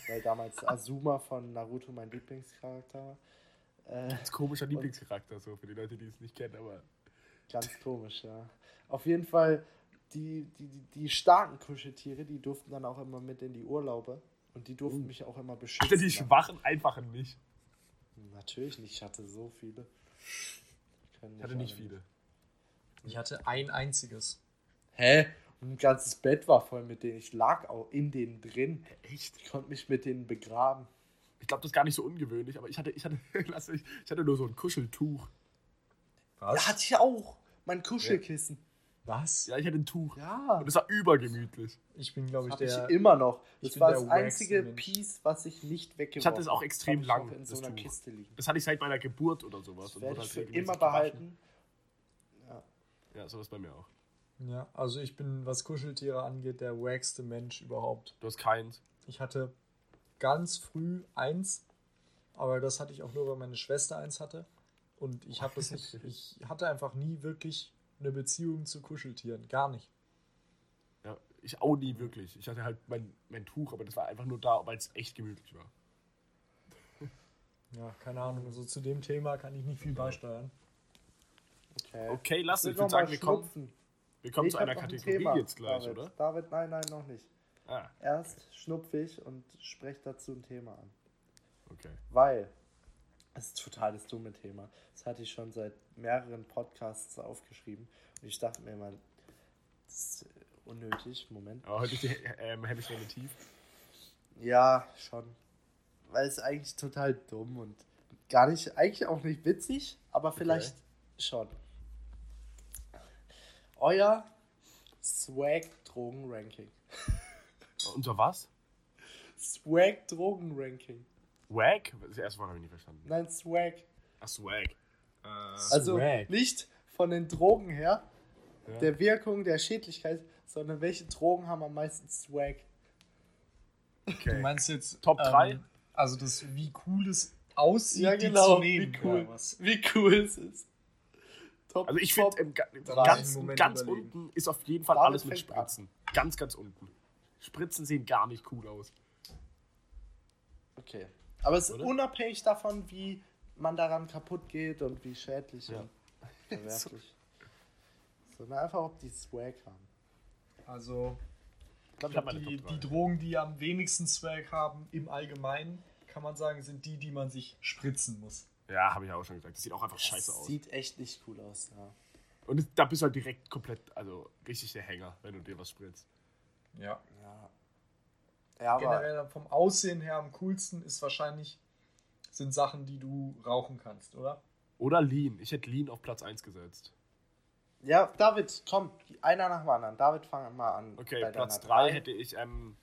Speaker 2: Weil damals Azuma von Naruto mein Lieblingscharakter war. Äh,
Speaker 1: Das ist komischer Lieblingscharakter, so für die Leute, die es nicht kennen, aber.
Speaker 2: Ganz komisch, ja. Auf jeden Fall, die, die, die, starken Kuscheltiere, die durften dann auch immer mit in die Urlaube. Und die durften
Speaker 1: Uh.
Speaker 2: mich auch immer beschützen.
Speaker 1: Alter, die schwachen einfachen nicht.
Speaker 2: Natürlich nicht, ich hatte so viele.
Speaker 1: Ich hatte nicht viele.
Speaker 3: Ich hatte ein einziges.
Speaker 2: Hä? Und ein ganzes Bett war voll mit denen. Ich lag auch in denen drin.
Speaker 1: Echt?
Speaker 2: Ich konnte mich mit denen begraben.
Speaker 1: Ich glaube, das ist gar nicht so ungewöhnlich, aber ich hatte, ich hatte, ich hatte nur so ein Kuscheltuch.
Speaker 2: Ja, hatte ich auch. Mein Kuschelkissen.
Speaker 3: Was?
Speaker 1: Ja, ich hatte ein Tuch.
Speaker 2: Ja.
Speaker 1: Und es war übergemütlich.
Speaker 3: Ich bin, glaube ich,
Speaker 2: Habe ich
Speaker 3: der.
Speaker 2: immer noch.
Speaker 3: ich
Speaker 2: Das
Speaker 3: bin
Speaker 2: war
Speaker 3: der
Speaker 2: das einzige
Speaker 3: Mensch.
Speaker 2: Piece, was ich nicht weggeworfen
Speaker 1: Ich hatte es auch
Speaker 2: habe.
Speaker 1: extrem
Speaker 2: Das ich
Speaker 1: lang,
Speaker 2: in so
Speaker 1: das
Speaker 2: einer
Speaker 1: Tuch.
Speaker 2: Kiste liegen.
Speaker 1: Das hatte ich seit meiner Geburt oder sowas.
Speaker 2: Das
Speaker 1: und
Speaker 2: werde ich
Speaker 1: halt
Speaker 2: für immer behalten.
Speaker 1: Ja, sowas bei mir auch.
Speaker 3: Ja, also ich bin, was Kuscheltiere angeht, der wackste Mensch überhaupt.
Speaker 1: Du hast keins.
Speaker 3: Ich hatte ganz früh eins, aber das hatte ich auch nur, weil meine Schwester eins hatte. Und ich habe das nicht, ich hatte einfach nie wirklich eine Beziehung zu Kuscheltieren. Gar nicht.
Speaker 1: Ja, ich auch nie wirklich. Ich hatte halt mein, mein Tuch, aber das war einfach nur da, weil es echt gemütlich war.
Speaker 3: Ja, keine Ahnung. Also zu dem Thema kann ich nicht viel beisteuern.
Speaker 2: Okay.
Speaker 1: Okay, lass uns. Ich würde
Speaker 2: mal
Speaker 1: sagen, wir kommen,
Speaker 2: schnupfen.
Speaker 1: wir kommen
Speaker 2: Ich
Speaker 1: zu einer
Speaker 2: ein
Speaker 1: Kategorie
Speaker 2: Thema,
Speaker 1: jetzt gleich,
Speaker 2: David.
Speaker 1: oder?
Speaker 2: David, nein, nein, noch nicht.
Speaker 1: Ah,
Speaker 2: Erst schnupfe ich und spreche dazu ein Thema an.
Speaker 1: okay.
Speaker 2: Weil, es ist total das dumme Thema. Das hatte ich schon seit mehreren Podcasts aufgeschrieben. Und ich dachte mir mal, das ist unnötig. Moment.
Speaker 1: Aber heute ist die ähm, tief.
Speaker 2: Ja, schon. Weil es eigentlich total dumm und gar nicht, eigentlich auch nicht witzig, aber vielleicht schon. Euer Swag-Drogen-Ranking.
Speaker 1: Unter was?
Speaker 2: Swag-Drogen-Ranking.
Speaker 1: Wag? Das erste Mal habe ich nicht verstanden.
Speaker 2: Nein, Swag.
Speaker 1: Ach, Swag. Äh,
Speaker 2: Also
Speaker 3: Swag.
Speaker 2: nicht von den Drogen her,
Speaker 1: ja.
Speaker 2: der Wirkung, der Schädlichkeit, sondern welche Drogen haben am meisten Swag?
Speaker 1: okay.
Speaker 3: Du meinst jetzt
Speaker 1: Top drei?
Speaker 3: Ähm, also das, wie cool es aussieht,
Speaker 2: Ja,
Speaker 3: die
Speaker 2: genau,
Speaker 3: zu nehmen.
Speaker 2: wie cool.
Speaker 3: Ja, was?
Speaker 2: Wie cool es ist. Top,
Speaker 1: Also ich finde, ähm, ga-
Speaker 3: Drei.
Speaker 1: ganz,
Speaker 3: Moment
Speaker 1: ganz
Speaker 3: überlegen.
Speaker 1: unten ist auf jeden Fall
Speaker 2: David
Speaker 1: alles mit
Speaker 2: an.
Speaker 1: Spritzen. Ganz, ganz unten. Spritzen sehen gar nicht cool aus.
Speaker 2: Okay. Aber es ist
Speaker 1: Oder?
Speaker 2: unabhängig davon, wie man daran kaputt geht und wie schädlich
Speaker 1: Ja.
Speaker 2: und verwerflich. Sondern einfach, ob die Swag haben.
Speaker 3: Also
Speaker 1: Ich glaube,
Speaker 3: glaub, die, die Drogen, die am wenigsten Swag haben im Allgemeinen, kann man sagen, sind die, die man sich spritzen muss.
Speaker 1: Ja, habe ich ja auch schon gesagt. Das sieht auch einfach scheiße
Speaker 2: Das
Speaker 1: aus.
Speaker 2: Sieht echt nicht cool aus, ja.
Speaker 1: Und da bist du halt direkt komplett, also richtig der Hänger, wenn du dir was spritzt.
Speaker 3: Ja.
Speaker 2: Ja, ja aber
Speaker 3: Generell vom Aussehen her am coolsten ist wahrscheinlich, sind Sachen, die du rauchen kannst, oder?
Speaker 1: Oder Lean. Ich hätte Lean auf Platz 1 gesetzt.
Speaker 2: Ja, David, komm, einer nach dem anderen. David, fang mal an.
Speaker 1: Okay,
Speaker 2: bei
Speaker 1: Platz
Speaker 2: deiner
Speaker 1: 3
Speaker 2: drei.
Speaker 1: hätte ich ähm,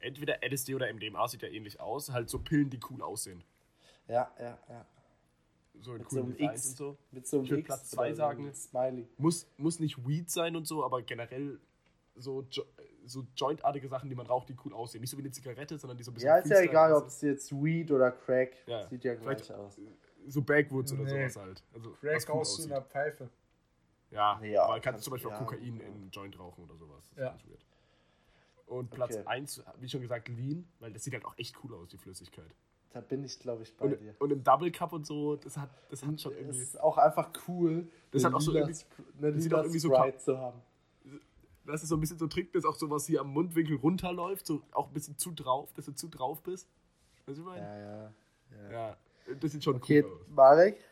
Speaker 1: entweder LSD oder MDMA, sieht ja ähnlich aus. Halt so Pillen, die cool aussehen.
Speaker 2: Ja, ja, ja.
Speaker 1: So
Speaker 2: Mit so einem
Speaker 1: Designs
Speaker 2: X.
Speaker 1: und so.
Speaker 2: Mit so einem
Speaker 1: Ich würd
Speaker 2: X
Speaker 1: Platz
Speaker 2: oder
Speaker 1: zwei
Speaker 2: so
Speaker 1: sagen.
Speaker 2: einem Smiley.
Speaker 1: Muss, muss nicht Weed sein und so, aber generell so, jo so Jointartige Sachen, die man raucht, die cool aussehen. Nicht so wie eine Zigarette, sondern die so ein bisschen
Speaker 2: Ja, ist ja egal, ob es jetzt Weed oder Crack.
Speaker 1: Ja,
Speaker 2: Sieht ja
Speaker 1: vielleicht-
Speaker 2: gleich aus.
Speaker 1: So Backwoods oder
Speaker 3: Nee.
Speaker 1: sowas halt. Also,
Speaker 3: Crack
Speaker 1: cool
Speaker 3: der
Speaker 1: aussieht.
Speaker 3: Pfeife.
Speaker 1: Ja,
Speaker 2: Ja,
Speaker 1: aber kannst
Speaker 2: kannst-
Speaker 1: du zum Beispiel auch
Speaker 2: ja.
Speaker 1: Kokain in Joint rauchen oder sowas. Das
Speaker 3: Ja.
Speaker 1: ist ganz weird. Und Platz
Speaker 2: Okay.
Speaker 1: 1, wie schon gesagt, Lean, weil das sieht halt auch echt cool aus, die Flüssigkeit.
Speaker 2: Da bin ich, glaube ich, bei
Speaker 1: Und,
Speaker 2: dir.
Speaker 1: und im Double Cup und so, das hat, das hat schon irgendwie.
Speaker 2: ist auch einfach cool,
Speaker 1: Das
Speaker 2: eine
Speaker 1: hat auch so
Speaker 2: lila
Speaker 1: irgendwie-
Speaker 2: eine
Speaker 1: das sieht
Speaker 2: lila
Speaker 1: auch irgendwie so
Speaker 2: Sprite zu haben.
Speaker 1: Das ist so ein bisschen so ein Trick, dass auch sowas hier am Mundwinkel runterläuft, so auch ein bisschen zu drauf, dass du zu drauf bist. Weißt du, was ich meine?
Speaker 2: Ja, ja. ja.
Speaker 1: Ja. das sieht schon
Speaker 2: Okay,
Speaker 1: cool aus.
Speaker 2: Marek?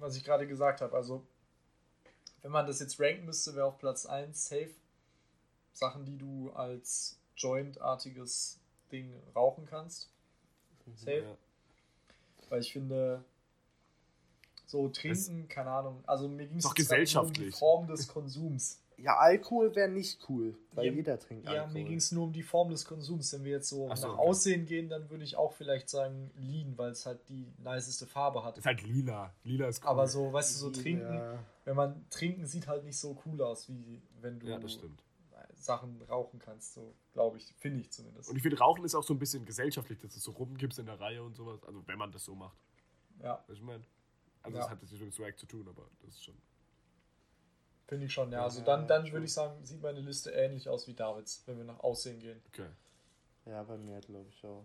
Speaker 3: was ich gerade gesagt habe. Also, wenn man das jetzt ranken müsste, wäre auf Platz 1 safe Sachen, die du als Joint-artiges Ding rauchen kannst. Safe.
Speaker 1: Ja.
Speaker 3: Weil ich finde, so trinken, keine Ahnung, also mir ging es um die
Speaker 1: gesellschaftlich.
Speaker 3: Form des Konsums.
Speaker 2: Ja, Alkohol wäre nicht cool, weil
Speaker 3: Ja,
Speaker 2: jeder trinkt
Speaker 3: Ja,
Speaker 2: Alkohol.
Speaker 3: mir ging es nur um die Form des Konsums. Wenn wir jetzt so
Speaker 1: so,
Speaker 3: nach
Speaker 1: okay.
Speaker 3: Aussehen gehen, dann würde ich auch vielleicht sagen Lean, weil es halt die niceste Farbe hat.
Speaker 1: Ist halt lila. Lila ist cool.
Speaker 3: Aber so, weißt du, so
Speaker 2: Ja.
Speaker 3: trinken, wenn man trinken sieht halt nicht so cool aus, wie wenn du
Speaker 1: Ja, das stimmt.
Speaker 3: Sachen rauchen kannst, so glaube ich, finde ich zumindest.
Speaker 1: Und ich finde, Rauchen ist auch so ein bisschen gesellschaftlich, dass du so rumgibst in der Reihe und sowas. Also, wenn man das so macht.
Speaker 3: ja,
Speaker 1: was ich meine? Also,
Speaker 3: Ja.
Speaker 1: das hat jetzt nicht mit Swag zu tun, aber das ist schon.
Speaker 3: Finde ich schon. Ja, also
Speaker 2: Ja,
Speaker 3: dann, dann würde ich sagen, sieht meine Liste ähnlich aus wie Davids, wenn wir nach Aussehen gehen.
Speaker 1: Okay.
Speaker 2: Ja, bei mir glaube ich auch.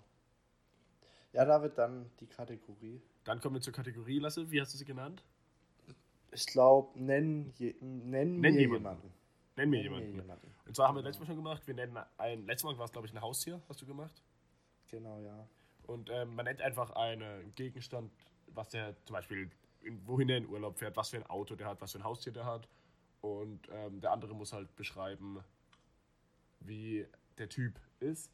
Speaker 2: Ja, David, dann die Kategorie.
Speaker 1: Dann kommen wir zur Kategorie, Lasse. Wie hast du sie genannt?
Speaker 2: Ich glaube, nenn, je, nenn,
Speaker 1: Nenn
Speaker 2: mir
Speaker 1: jemanden.
Speaker 2: jemanden.
Speaker 1: Nenn mir
Speaker 2: Nenn
Speaker 1: jemanden.
Speaker 2: mir jemanden.
Speaker 1: Und zwar haben wir letztes Mal schon gemacht, wir nennen ein, letztes Mal war es glaube ich ein Haustier, hast du gemacht.
Speaker 2: Genau, ja.
Speaker 1: Und ähm, man nennt einfach einen Gegenstand, was der zum Beispiel, in, wohin er in Urlaub fährt, was für ein Auto der hat, was für ein Haustier der hat. Und ähm, der andere muss halt beschreiben, wie der Typ ist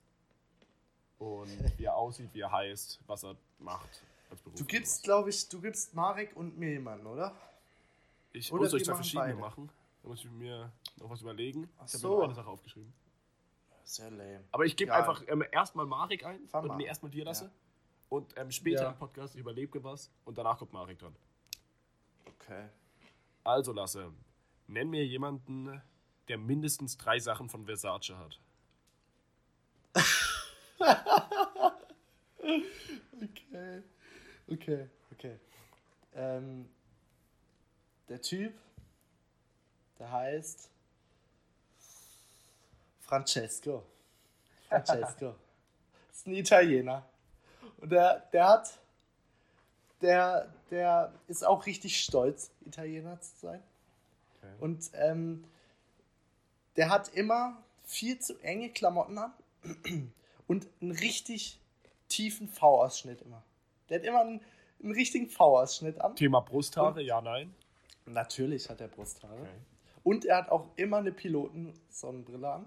Speaker 1: und wie er aussieht, wie er heißt, was er macht als Beruf.
Speaker 2: Du gibst, glaube ich, du gibst Marek und mir jemanden, oder?
Speaker 1: ich
Speaker 2: oder
Speaker 1: muss euch
Speaker 2: wir
Speaker 1: zwei verschiedene
Speaker 2: beide.
Speaker 1: machen. Da muss ich mir noch was überlegen.
Speaker 2: Ach
Speaker 1: ich habe
Speaker 2: so.
Speaker 1: mir nur eine Sache aufgeschrieben.
Speaker 2: Sehr lame.
Speaker 1: Aber ich gebe
Speaker 2: Ja.
Speaker 1: einfach ähm, erstmal Marek ein
Speaker 2: Fang
Speaker 1: und
Speaker 2: mal
Speaker 1: nee, erstmal dir lasse.
Speaker 2: Ja.
Speaker 1: Und ähm, später
Speaker 3: Ja.
Speaker 1: im Podcast, ich überlebe was und danach kommt Marek dran.
Speaker 2: Okay.
Speaker 1: Also Lasse, nenn mir jemanden, der mindestens drei Sachen von Versace hat.
Speaker 2: Okay. Okay, okay. Ähm, der Typ, der heißt Francesco. Francesco. ist ein Italiener. Und der, der hat, der, der ist auch richtig stolz, Italiener zu sein.
Speaker 1: Okay.
Speaker 2: Und ähm, der hat immer viel zu enge Klamotten an und einen richtig tiefen V-Ausschnitt immer. Der hat immer einen, einen richtigen V-Ausschnitt an.
Speaker 1: Thema Brusthaare, ja, nein.
Speaker 2: Natürlich hat er Brusthaare.
Speaker 1: Okay.
Speaker 2: Und er hat auch immer eine Pilotensonnenbrille an.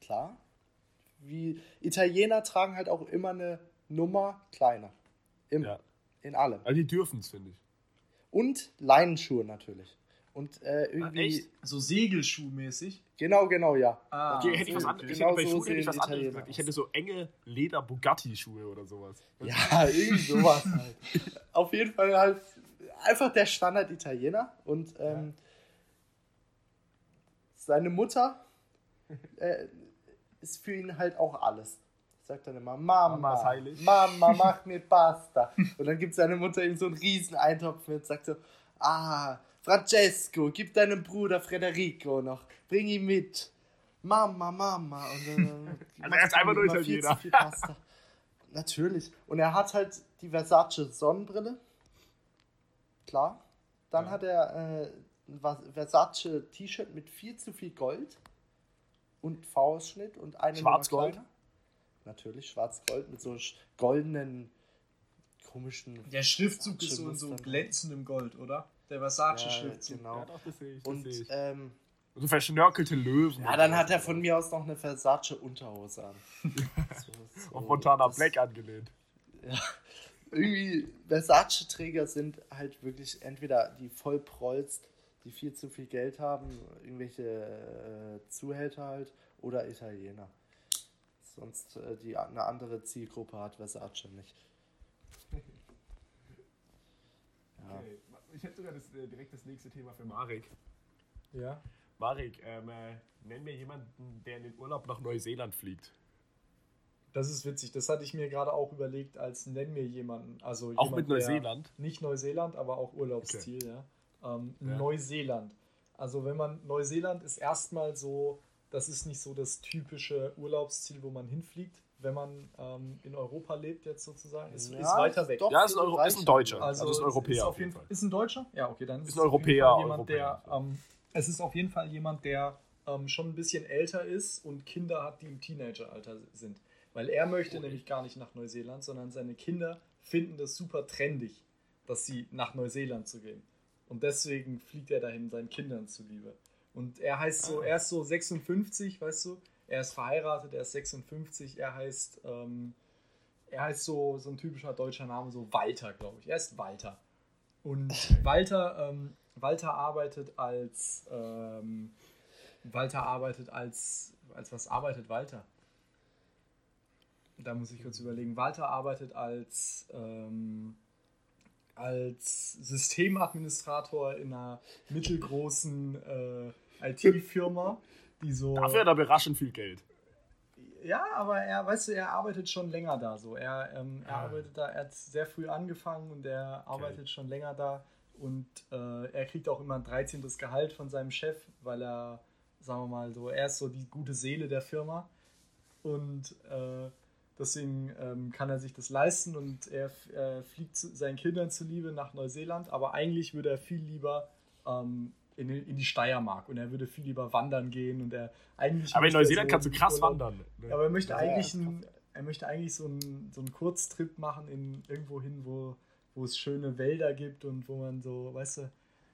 Speaker 2: Klar. Wie Italiener tragen halt auch immer eine Nummer kleiner. Immer.
Speaker 1: Ja.
Speaker 2: In allem.
Speaker 1: Also die dürfen es, finde ich.
Speaker 2: Und Leinenschuhe natürlich. Und äh, irgendwie.
Speaker 1: echt?
Speaker 3: So Segelschuhmäßig.
Speaker 2: Genau, genau, ja.
Speaker 3: Ah,
Speaker 1: Okay, hätte ich was hätte
Speaker 2: so
Speaker 1: Schuhen hätte ich
Speaker 2: sehen
Speaker 1: was anderes
Speaker 2: Italiener
Speaker 1: gesagt. Ich
Speaker 2: aus.
Speaker 1: hätte so enge Leder-Bugatti-Schuhe oder sowas.
Speaker 2: Ja, irgendwie sowas halt. Auf jeden Fall halt einfach der Standard-Italiener. Und ähm, seine Mutter äh, ist für ihn halt auch alles. Sagt dann immer, Mama,
Speaker 1: Mama ist heilig.
Speaker 2: Mama, mach mir Pasta. Und dann gibt seine Mutter ihm so einen riesen Eintopf mit, sagt so, ah, Francesco, gib deinem Bruder Federico noch, bring ihn mit. Mama, Mama. Und dann,
Speaker 1: Also er ist einfach nur
Speaker 2: viel
Speaker 1: Italiener.
Speaker 2: viel Pasta. Natürlich. Und er hat halt die Versace Sonnenbrille. Klar. Dann
Speaker 1: Ja.
Speaker 2: hat er äh, ein Versace T-Shirt mit viel zu viel Gold und V-Schnitt und eine
Speaker 1: Schwarz-Gold?
Speaker 2: Natürlich schwarz-gold mit so goldenen komischen.
Speaker 3: Der Schriftzug ist so in so glänzendem Gold, oder? Der
Speaker 2: Ja,
Speaker 3: Versace-Schriftzug.
Speaker 2: genau.
Speaker 1: Ja, doch, das sehe ich. Das
Speaker 2: Und
Speaker 1: sehe ich.
Speaker 2: ähm,
Speaker 1: so verschnörkelte Löwen.
Speaker 2: ja, dann hat er von mir aus noch eine Versace Unterhose an. So, so,
Speaker 1: Auf Montana
Speaker 2: das-
Speaker 1: Black angelehnt.
Speaker 2: Ja, irgendwie Versace-Träger sind halt wirklich entweder die voll prolzt, die viel zu viel Geld haben, irgendwelche äh, Zuhälter halt, oder Italiener. Sonst äh, die eine andere Zielgruppe hat Versace nicht. Ja.
Speaker 1: Okay. Ich hätte sogar das, äh, direkt das nächste Thema für Marek.
Speaker 3: Ja.
Speaker 1: Marek, ähm, äh, nenn mir jemanden, der in den Urlaub nach Neuseeland fliegt.
Speaker 3: Das ist witzig. Das hatte ich mir gerade auch überlegt, als nenn mir jemanden. Also
Speaker 1: Auch
Speaker 3: jemand,
Speaker 1: mit Neuseeland?
Speaker 3: Nicht Neuseeland, aber auch Urlaubsziel, ja. Ähm,
Speaker 1: Ja.
Speaker 3: Neuseeland. Also wenn man Neuseeland ist erstmal so, das ist nicht so das typische Urlaubsziel, wo man hinfliegt, wenn man ähm, in Europa lebt jetzt sozusagen. Ist,
Speaker 2: Ja,
Speaker 3: ist weiter weg.
Speaker 2: doch
Speaker 1: Ja, ist ein, Euro, ist ein. Deutscher.
Speaker 3: Also,
Speaker 1: Also, ist ein Europäer
Speaker 3: ist
Speaker 1: auf jeden Fall.
Speaker 3: Ist ein Deutscher? Ja, okay, dann
Speaker 1: Ist
Speaker 3: es
Speaker 1: ein
Speaker 3: auf jeden
Speaker 1: Europäer,
Speaker 3: Fall jemand,
Speaker 1: Europäer,
Speaker 3: der, ähm, es ist auf jeden Fall jemand, der ähm, schon ein bisschen älter ist und Kinder hat, die im Teenageralter sind. Weil er möchte nämlich gar nicht nach Neuseeland, sondern seine Kinder finden das super trendig, dass sie nach Neuseeland zu gehen. Und deswegen fliegt er dahin seinen Kindern zuliebe. Und er heißt so,
Speaker 1: Ah.
Speaker 3: er ist so 56, weißt du, Er ist verheiratet, er ist 56, er heißt, ähm, er heißt so, so ein typischer deutscher Name, so Walter, glaube ich. Er ist Walter. Und Walter, ähm, Walter arbeitet als, ähm, Walter arbeitet als, als was arbeitet Walter? Da muss ich kurz überlegen. Walter arbeitet als, ähm, als Systemadministrator in einer mittelgroßen äh, IT-Firma, die so.
Speaker 1: Dafür hat er überraschend viel Geld.
Speaker 3: Ja, aber er, weißt du, er arbeitet schon länger da. So, er, ähm, er
Speaker 1: Ah.
Speaker 3: arbeitet da, er hat sehr früh angefangen und er arbeitet schon länger da. Und äh, er kriegt auch immer ein 13. Gehalt von seinem Chef, weil er, sagen wir mal so, er ist so die gute Seele der Firma. Und äh, deswegen ähm, kann er sich das leisten und er äh, fliegt zu, seinen Kindern zuliebe nach Neuseeland. Aber eigentlich würde er viel lieber ähm, in, die- in die Steiermark und er würde viel lieber wandern gehen und er eigentlich.
Speaker 1: Aber in Neuseeland
Speaker 3: so
Speaker 1: kannst du krass
Speaker 3: Urlaub-
Speaker 1: wandern. ne?
Speaker 3: aber er möchte
Speaker 2: Ja,
Speaker 3: eigentlich, einen, er möchte eigentlich so einen, so einen Kurztrip machen in irgendwo hin, wo, wo es schöne Wälder gibt und wo man so, weißt du,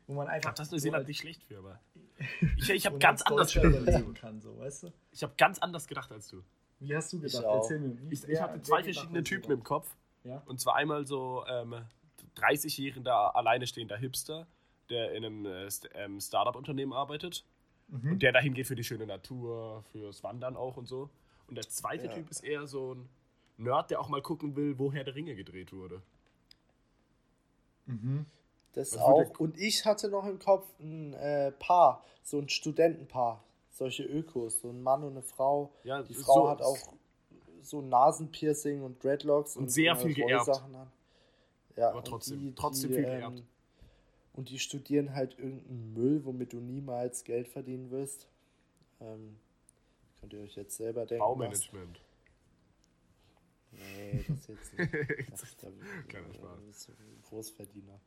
Speaker 3: wo man
Speaker 1: Ich
Speaker 3: einfach.
Speaker 1: glaube, das ist Neuseeland
Speaker 3: als-
Speaker 1: nicht schlecht für, aber. Ich, ich habe ganz anders gedacht.
Speaker 3: kann, so, weißt du?
Speaker 1: Ich habe ganz anders gedacht als du.
Speaker 3: Wie hast du gedacht?
Speaker 2: auch.
Speaker 3: Erzähl mir. Wie,
Speaker 1: Ich, ich hatte zwei verschiedene Typen im? Kopf.
Speaker 3: Ja?
Speaker 1: Und zwar einmal so ähm, 30-jähriger alleine stehender Hipster, der in einem äh, ähm, Startup-Unternehmen arbeitet
Speaker 3: Mhm.
Speaker 1: und der dahin geht für die schöne Natur, fürs Wandern auch und so. Und der zweite
Speaker 2: Ja.
Speaker 1: Typ ist eher so ein Nerd, der auch mal gucken will, wo Herr der Ringe gedreht wurde.
Speaker 3: Mhm.
Speaker 2: Das
Speaker 1: Was
Speaker 2: auch.
Speaker 1: würde-
Speaker 2: Und ich hatte noch im Kopf ein äh, Paar, so ein Studentenpaar, solche Ökos, so ein Mann und eine Frau.
Speaker 1: Ja,
Speaker 2: Die
Speaker 1: so-
Speaker 2: Frau hat auch so ein Nasenpiercing und Dreadlocks
Speaker 1: Und sehr
Speaker 2: immer
Speaker 1: viel geerbt.
Speaker 2: Rollsachen an. Ja,
Speaker 1: Aber
Speaker 2: und
Speaker 1: trotzdem- trotzdem viel geerbt.
Speaker 2: Und die studieren halt irgendeinen Müll, womit du niemals Geld verdienen wirst. Ähm, könnt ihr euch jetzt selber denken. was.
Speaker 1: Baumanagement.
Speaker 2: Nee, das jetzt nicht. Das, da,
Speaker 1: Kleiner Spaß.
Speaker 2: Großverdiener.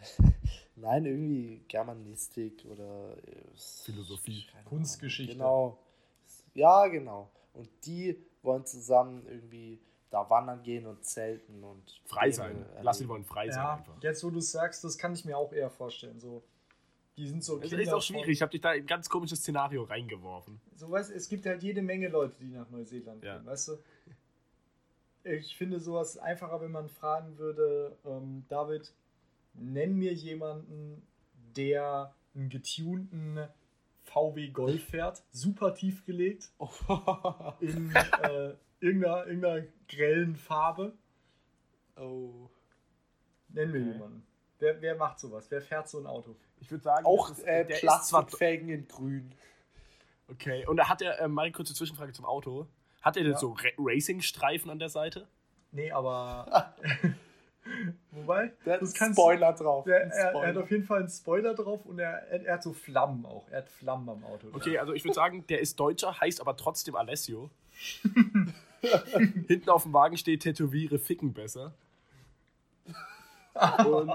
Speaker 2: Nein, irgendwie Germanistik oder äh,
Speaker 1: Philosophie.
Speaker 3: Kunstgeschichte.
Speaker 2: Genau. Ja, genau. Und die wollen zusammen irgendwie da wandern gehen und zelten und
Speaker 1: Frei sein. Lass ihn wollen frei sein
Speaker 3: Ja,
Speaker 1: einfach.
Speaker 3: jetzt wo du es sagst, das kann ich mir auch eher vorstellen. So, die sind so Kinder
Speaker 1: ist auch schwierig. Ich habe dich da in ein ganz komisches Szenario reingeworfen.
Speaker 3: So weißt, es gibt halt jede Menge Leute, die nach Neuseeland
Speaker 1: Ja.
Speaker 3: gehen, weißt du? Ich finde sowas einfacher, wenn man fragen würde, ähm, David, nenn mir jemanden, der einen getunten VW Golf fährt, super tief gelegt, in äh, irgendeiner, irgendeiner grellen Farbe.
Speaker 2: oh.
Speaker 3: Nenn mir
Speaker 1: Okay.
Speaker 3: jemanden. Wer, wer macht sowas? Wer fährt so ein Auto?
Speaker 1: Ich würde sagen,
Speaker 2: Auch
Speaker 1: das ist-
Speaker 2: äh,
Speaker 1: der ist zwar
Speaker 2: Plastikfelgen in grün.
Speaker 1: Okay, und da hat er, äh, mal eine kurze Zwischenfrage zum Auto. Hat er denn
Speaker 3: Ja.
Speaker 1: so Ra Racing-Streifen an der Seite?
Speaker 3: Nee, aber. Wobei,
Speaker 2: Der hat
Speaker 3: das
Speaker 2: einen
Speaker 3: kannst
Speaker 2: Spoiler drauf.
Speaker 3: Der,
Speaker 2: Ein
Speaker 3: er, er hat
Speaker 2: Spoiler.
Speaker 3: auf jeden Fall einen Spoiler drauf und er, er, er hat so Flammen auch. Er hat Flammen am Auto.
Speaker 1: Okay, also ich würde sagen, der ist Deutscher, heißt aber trotzdem Alessio. Hinten auf dem Wagen steht Tätowiere ficken besser. Und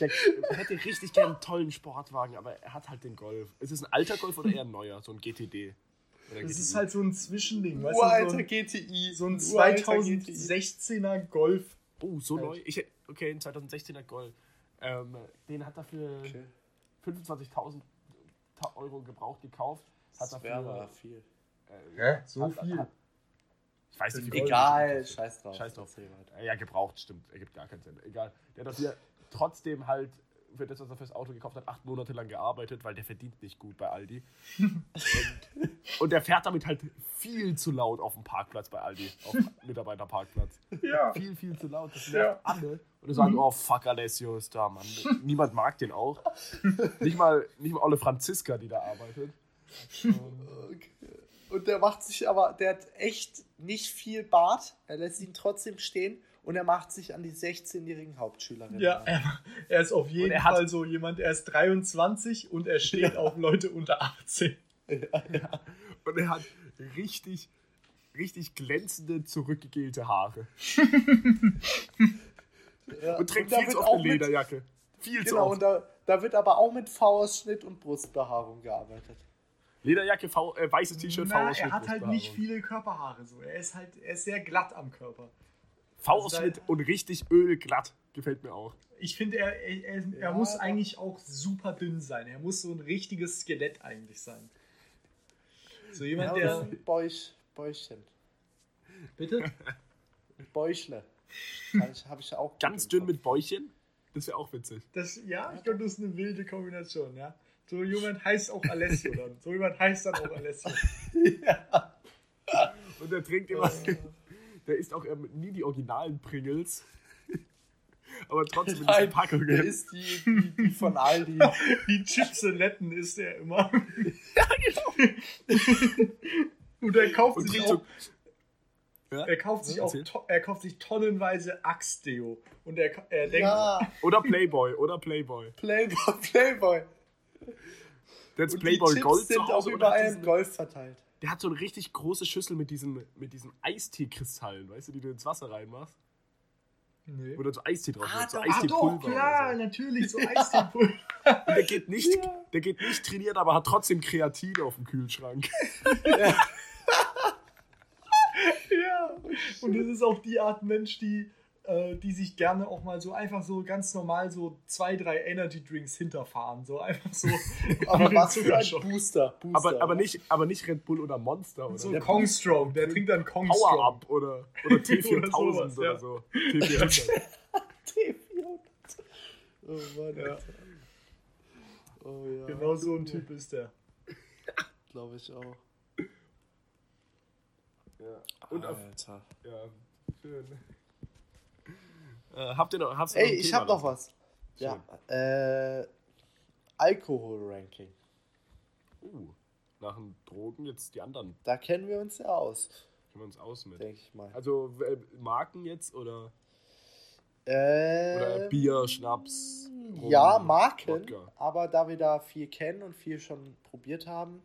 Speaker 1: der hätte richtig gern einen tollen Sportwagen, aber er hat halt den Golf. Ist es ein alter Golf oder eher ein neuer? So ein GTD? Oder
Speaker 3: Das
Speaker 1: GTI?
Speaker 3: ist halt so ein Zwischending. Weißt
Speaker 2: Uralter
Speaker 3: du, so ein,
Speaker 2: GTI.
Speaker 3: so ein
Speaker 2: Uralter GTI.
Speaker 3: 2016er Golf.
Speaker 1: Oh, so
Speaker 3: Halt.
Speaker 1: neu? Ich, okay, ein 2016er Golf. Ähm, den hat er für
Speaker 2: Okay.
Speaker 1: 25.000 Ta- Euro gebraucht gekauft. Hat
Speaker 2: Das wäre aber
Speaker 1: dafür,
Speaker 2: viel.
Speaker 1: Äh,
Speaker 3: So
Speaker 1: hat-
Speaker 3: viel.
Speaker 1: Hat, ich weiß nicht, wie
Speaker 2: Egal, scheiß drauf.
Speaker 1: Scheiß drauf. Ja, gebraucht, stimmt. Ergibt gar keinen Sinn. Egal. Der hat dafür trotzdem halt für das, was er fürs Auto gekauft hat, acht Monate lang gearbeitet, weil der verdient nicht gut bei Aldi. und, und der fährt damit halt viel zu laut auf dem Parkplatz bei Aldi, auf dem Mitarbeiterparkplatz.
Speaker 3: Ja.
Speaker 1: Viel, viel zu laut. Das
Speaker 3: Ja.
Speaker 1: nervt alle. Und die sagen, oh fuck, Alessio ist da, Mann. Niemand mag den auch. Nicht mal, nicht mal Olle Franziska, die da arbeitet.
Speaker 2: Okay. Und der macht sich aber, der hat echt nicht viel Bart. Er lässt ihn trotzdem stehen und er macht sich an die 16-jährigen Hauptschülerinnen.
Speaker 3: Ja, er, er ist auf jeden
Speaker 1: er hat-
Speaker 3: Fall so jemand, er ist 23 und er steht auf Leute unter 18.
Speaker 1: Und er hat richtig, richtig glänzende, zurückgegelte Haare.
Speaker 2: Ja,
Speaker 1: Und trägt viel zu oft
Speaker 2: auch
Speaker 1: eine
Speaker 2: mit-
Speaker 1: Lederjacke. Viel zu
Speaker 2: Genau,
Speaker 1: oft.
Speaker 2: und da, da wird aber auch mit V-Ausschnitt und Brustbehaarung gearbeitet.
Speaker 1: Lederjacke, v, äh, weißes T-Shirt, V-Ausschnitt.
Speaker 3: er hat halt nicht viele Körperhaare. So. Er ist halt er ist sehr glatt am Körper.
Speaker 1: V-Ausschnitt
Speaker 3: Also
Speaker 1: und richtig ölglatt. Gefällt mir auch.
Speaker 3: Ich finde, er, er, er, er
Speaker 2: Ja,
Speaker 3: muss
Speaker 2: doch.
Speaker 3: eigentlich auch super dünn sein. Er muss so ein richtiges Skelett eigentlich sein. So jemand,
Speaker 2: Ja,
Speaker 3: der.
Speaker 2: Bäuch, Bäuchchen.
Speaker 3: Bitte?
Speaker 2: Bäuchle. Habe ich, hab ich auch.
Speaker 1: Ganz dünn mit Bäuchchen? Das wäre auch witzig.
Speaker 3: Das, ja, ich glaube, das ist eine wilde Kombination, ja. So jemand heißt auch Alessio dann. So jemand heißt dann auch Alessio.
Speaker 1: Und der trinkt immer. Der isst auch ähm, nie die originalen Pringles. Aber trotzdem in
Speaker 2: Nein,
Speaker 1: diesen Packungen.
Speaker 2: Der ist die, die, die von Aldi.
Speaker 3: Die Chipseletten isst er immer. Ja, genau. Und er kauft
Speaker 1: Und
Speaker 3: sich auch.
Speaker 1: Ja?
Speaker 3: er kauft sich
Speaker 1: Ja,
Speaker 3: auch, er kauft sich tonnenweise Axe-Deo. Und er, er denkt,
Speaker 2: Ja,
Speaker 1: Oder Playboy, oder Playboy.
Speaker 2: Playboy, Playboy.
Speaker 1: Der hat
Speaker 2: Und
Speaker 1: Playboy
Speaker 2: die Chips
Speaker 1: Gold
Speaker 2: sind
Speaker 1: zu
Speaker 2: auch
Speaker 1: Hause
Speaker 2: überall im Golf verteilt.
Speaker 1: der hat so eine richtig große Schüssel mit diesen, mit diesen Eistee-Kristallen, weißt du, die du ins Wasser reinmachst.
Speaker 3: nee.
Speaker 1: Wo dann so Eistee drauf
Speaker 2: Ah,
Speaker 1: so
Speaker 2: doch.
Speaker 3: Ah,
Speaker 1: Eistee-Pulver.
Speaker 3: doch, klar,
Speaker 1: oder
Speaker 3: natürlich, so Eistee-Pulver.
Speaker 1: so. Und der geht, nicht,
Speaker 2: Ja.
Speaker 1: der geht nicht trainiert, aber hat trotzdem Kreatin auf dem Kühlschrank.
Speaker 3: Ja, und das ist auch die Art Mensch, die, äh, die sich gerne auch mal so einfach so ganz normal so zwei, drei Energy Drinks hinterfahren. So einfach so.
Speaker 2: Aber was für ein. Booster. Booster
Speaker 1: Aber, aber, nicht, aber nicht Red Bull oder Monster oder
Speaker 3: So
Speaker 2: Der
Speaker 3: Kong Strong, der trinkt dann Kong
Speaker 1: Power. Up oder, oder T4000
Speaker 3: sowas,
Speaker 1: oder, so. T400.
Speaker 2: T400. Oh Mann,
Speaker 3: Ja.
Speaker 2: Alter. Oh ja.
Speaker 3: Genau so ein Typ ist der.
Speaker 2: Glaube ich auch.
Speaker 1: ja. Und auf,
Speaker 2: Alter.
Speaker 1: ja, schön. Äh, habt ihr noch, noch
Speaker 2: Ey, ich
Speaker 1: Thema
Speaker 2: hab noch was. Ja. Äh, Alkohol-Ranking.
Speaker 1: Uh, nach den Drogen jetzt die anderen.
Speaker 2: Da kennen wir uns ja aus,
Speaker 1: Kennen wir uns aus mit.
Speaker 2: denke ich mal.
Speaker 1: Also äh, Marken jetzt oder,
Speaker 2: Äh,
Speaker 1: oder Bier, Schnaps? Rum,
Speaker 2: Ja, Marken.
Speaker 1: Wodka?
Speaker 2: Aber da wir da viel kennen und viel schon probiert haben,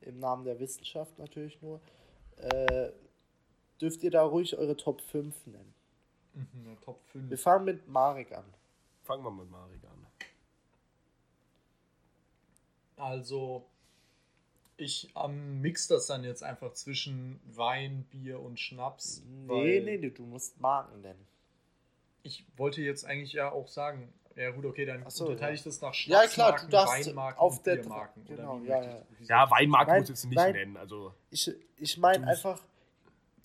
Speaker 2: im Namen der Wissenschaft natürlich nur, äh, dürft ihr da ruhig eure Top 5 nennen.
Speaker 3: Mhm, Top
Speaker 2: Wir
Speaker 3: 5.
Speaker 2: fangen mit Marek an.
Speaker 1: Fangen wir mit Marik an.
Speaker 3: Also, ich ähm, mix das dann jetzt einfach zwischen Wein, Bier und Schnaps.
Speaker 2: Nee,
Speaker 3: weil
Speaker 2: nee, nee, du musst Marken nennen.
Speaker 3: Ich wollte jetzt eigentlich ja auch sagen, ja gut, okay, dann
Speaker 2: so,
Speaker 3: unterteile
Speaker 2: ja.
Speaker 3: ich das nach
Speaker 2: Ja,
Speaker 3: Schnapsmarken,
Speaker 2: klar, du darfst
Speaker 3: Weinmarken
Speaker 2: auf
Speaker 3: und
Speaker 2: der
Speaker 3: Biermarken.
Speaker 2: Genau, ja, ja.
Speaker 1: Ja, Weinmarken
Speaker 2: Nein,
Speaker 1: muss ich jetzt nicht
Speaker 2: nein.
Speaker 1: nennen. Also,
Speaker 2: Ich, ich meine einfach,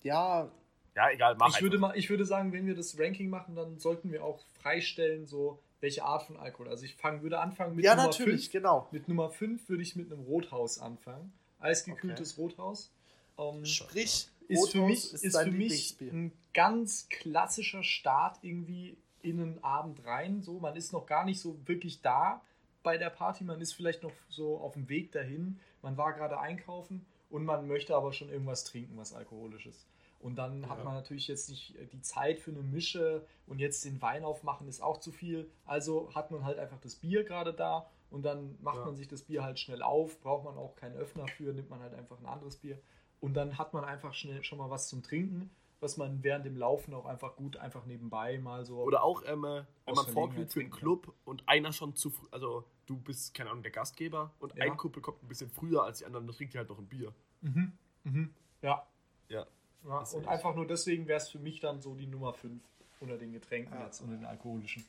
Speaker 2: ja,
Speaker 1: ja, egal, mach
Speaker 3: Ich würde, mal, ich würde sagen, wenn wir das Ranking machen, dann sollten wir auch freistellen, so welche Art von Alkohol. Also ich fang, würde anfangen mit
Speaker 2: ja
Speaker 3: Nummer
Speaker 2: natürlich,
Speaker 3: 5.
Speaker 2: genau.
Speaker 3: Mit Nummer 5 würde ich mit einem Rothaus anfangen. Eisgekühltes Rothaus. Ähm,
Speaker 2: Sprich,
Speaker 3: ist für
Speaker 2: Rothaus
Speaker 3: mich, ist
Speaker 2: dein
Speaker 3: für mich ein ganz klassischer Start irgendwie in einen Abend rein. So, man ist noch gar nicht so wirklich da bei der Party, man ist vielleicht noch so auf dem Weg dahin. Man war gerade einkaufen und man möchte aber schon irgendwas trinken, was alkoholisches. Und dann hat
Speaker 1: Ja.
Speaker 3: man natürlich jetzt nicht äh, die Zeit für eine Mische und jetzt den Wein aufmachen ist auch zu viel. Also hat man halt einfach das Bier gerade da und dann macht
Speaker 1: Ja.
Speaker 3: man sich das Bier halt schnell auf, braucht man auch keinen Öffner für, nimmt man halt einfach ein anderes Bier. Und dann hat man einfach schnell schon mal was zum Trinken, was man während dem Laufen auch einfach gut einfach nebenbei mal so.
Speaker 1: Oder auch, ähm, äh, wenn man vorglüht für
Speaker 3: trinken
Speaker 1: Club und einer schon zu früh, also du bist, keine Ahnung, der Gastgeber und
Speaker 3: Ja.
Speaker 1: ein Kumpel kommt ein bisschen früher als die anderen, dann trinkt die halt noch ein Bier.
Speaker 3: Mhm. Mhm. Ja.
Speaker 1: Ja.
Speaker 3: Ja. Und einfach nur deswegen wäre es für mich dann so die Nummer 5 unter den Getränken
Speaker 2: Ja.
Speaker 3: jetzt, unter den alkoholischen.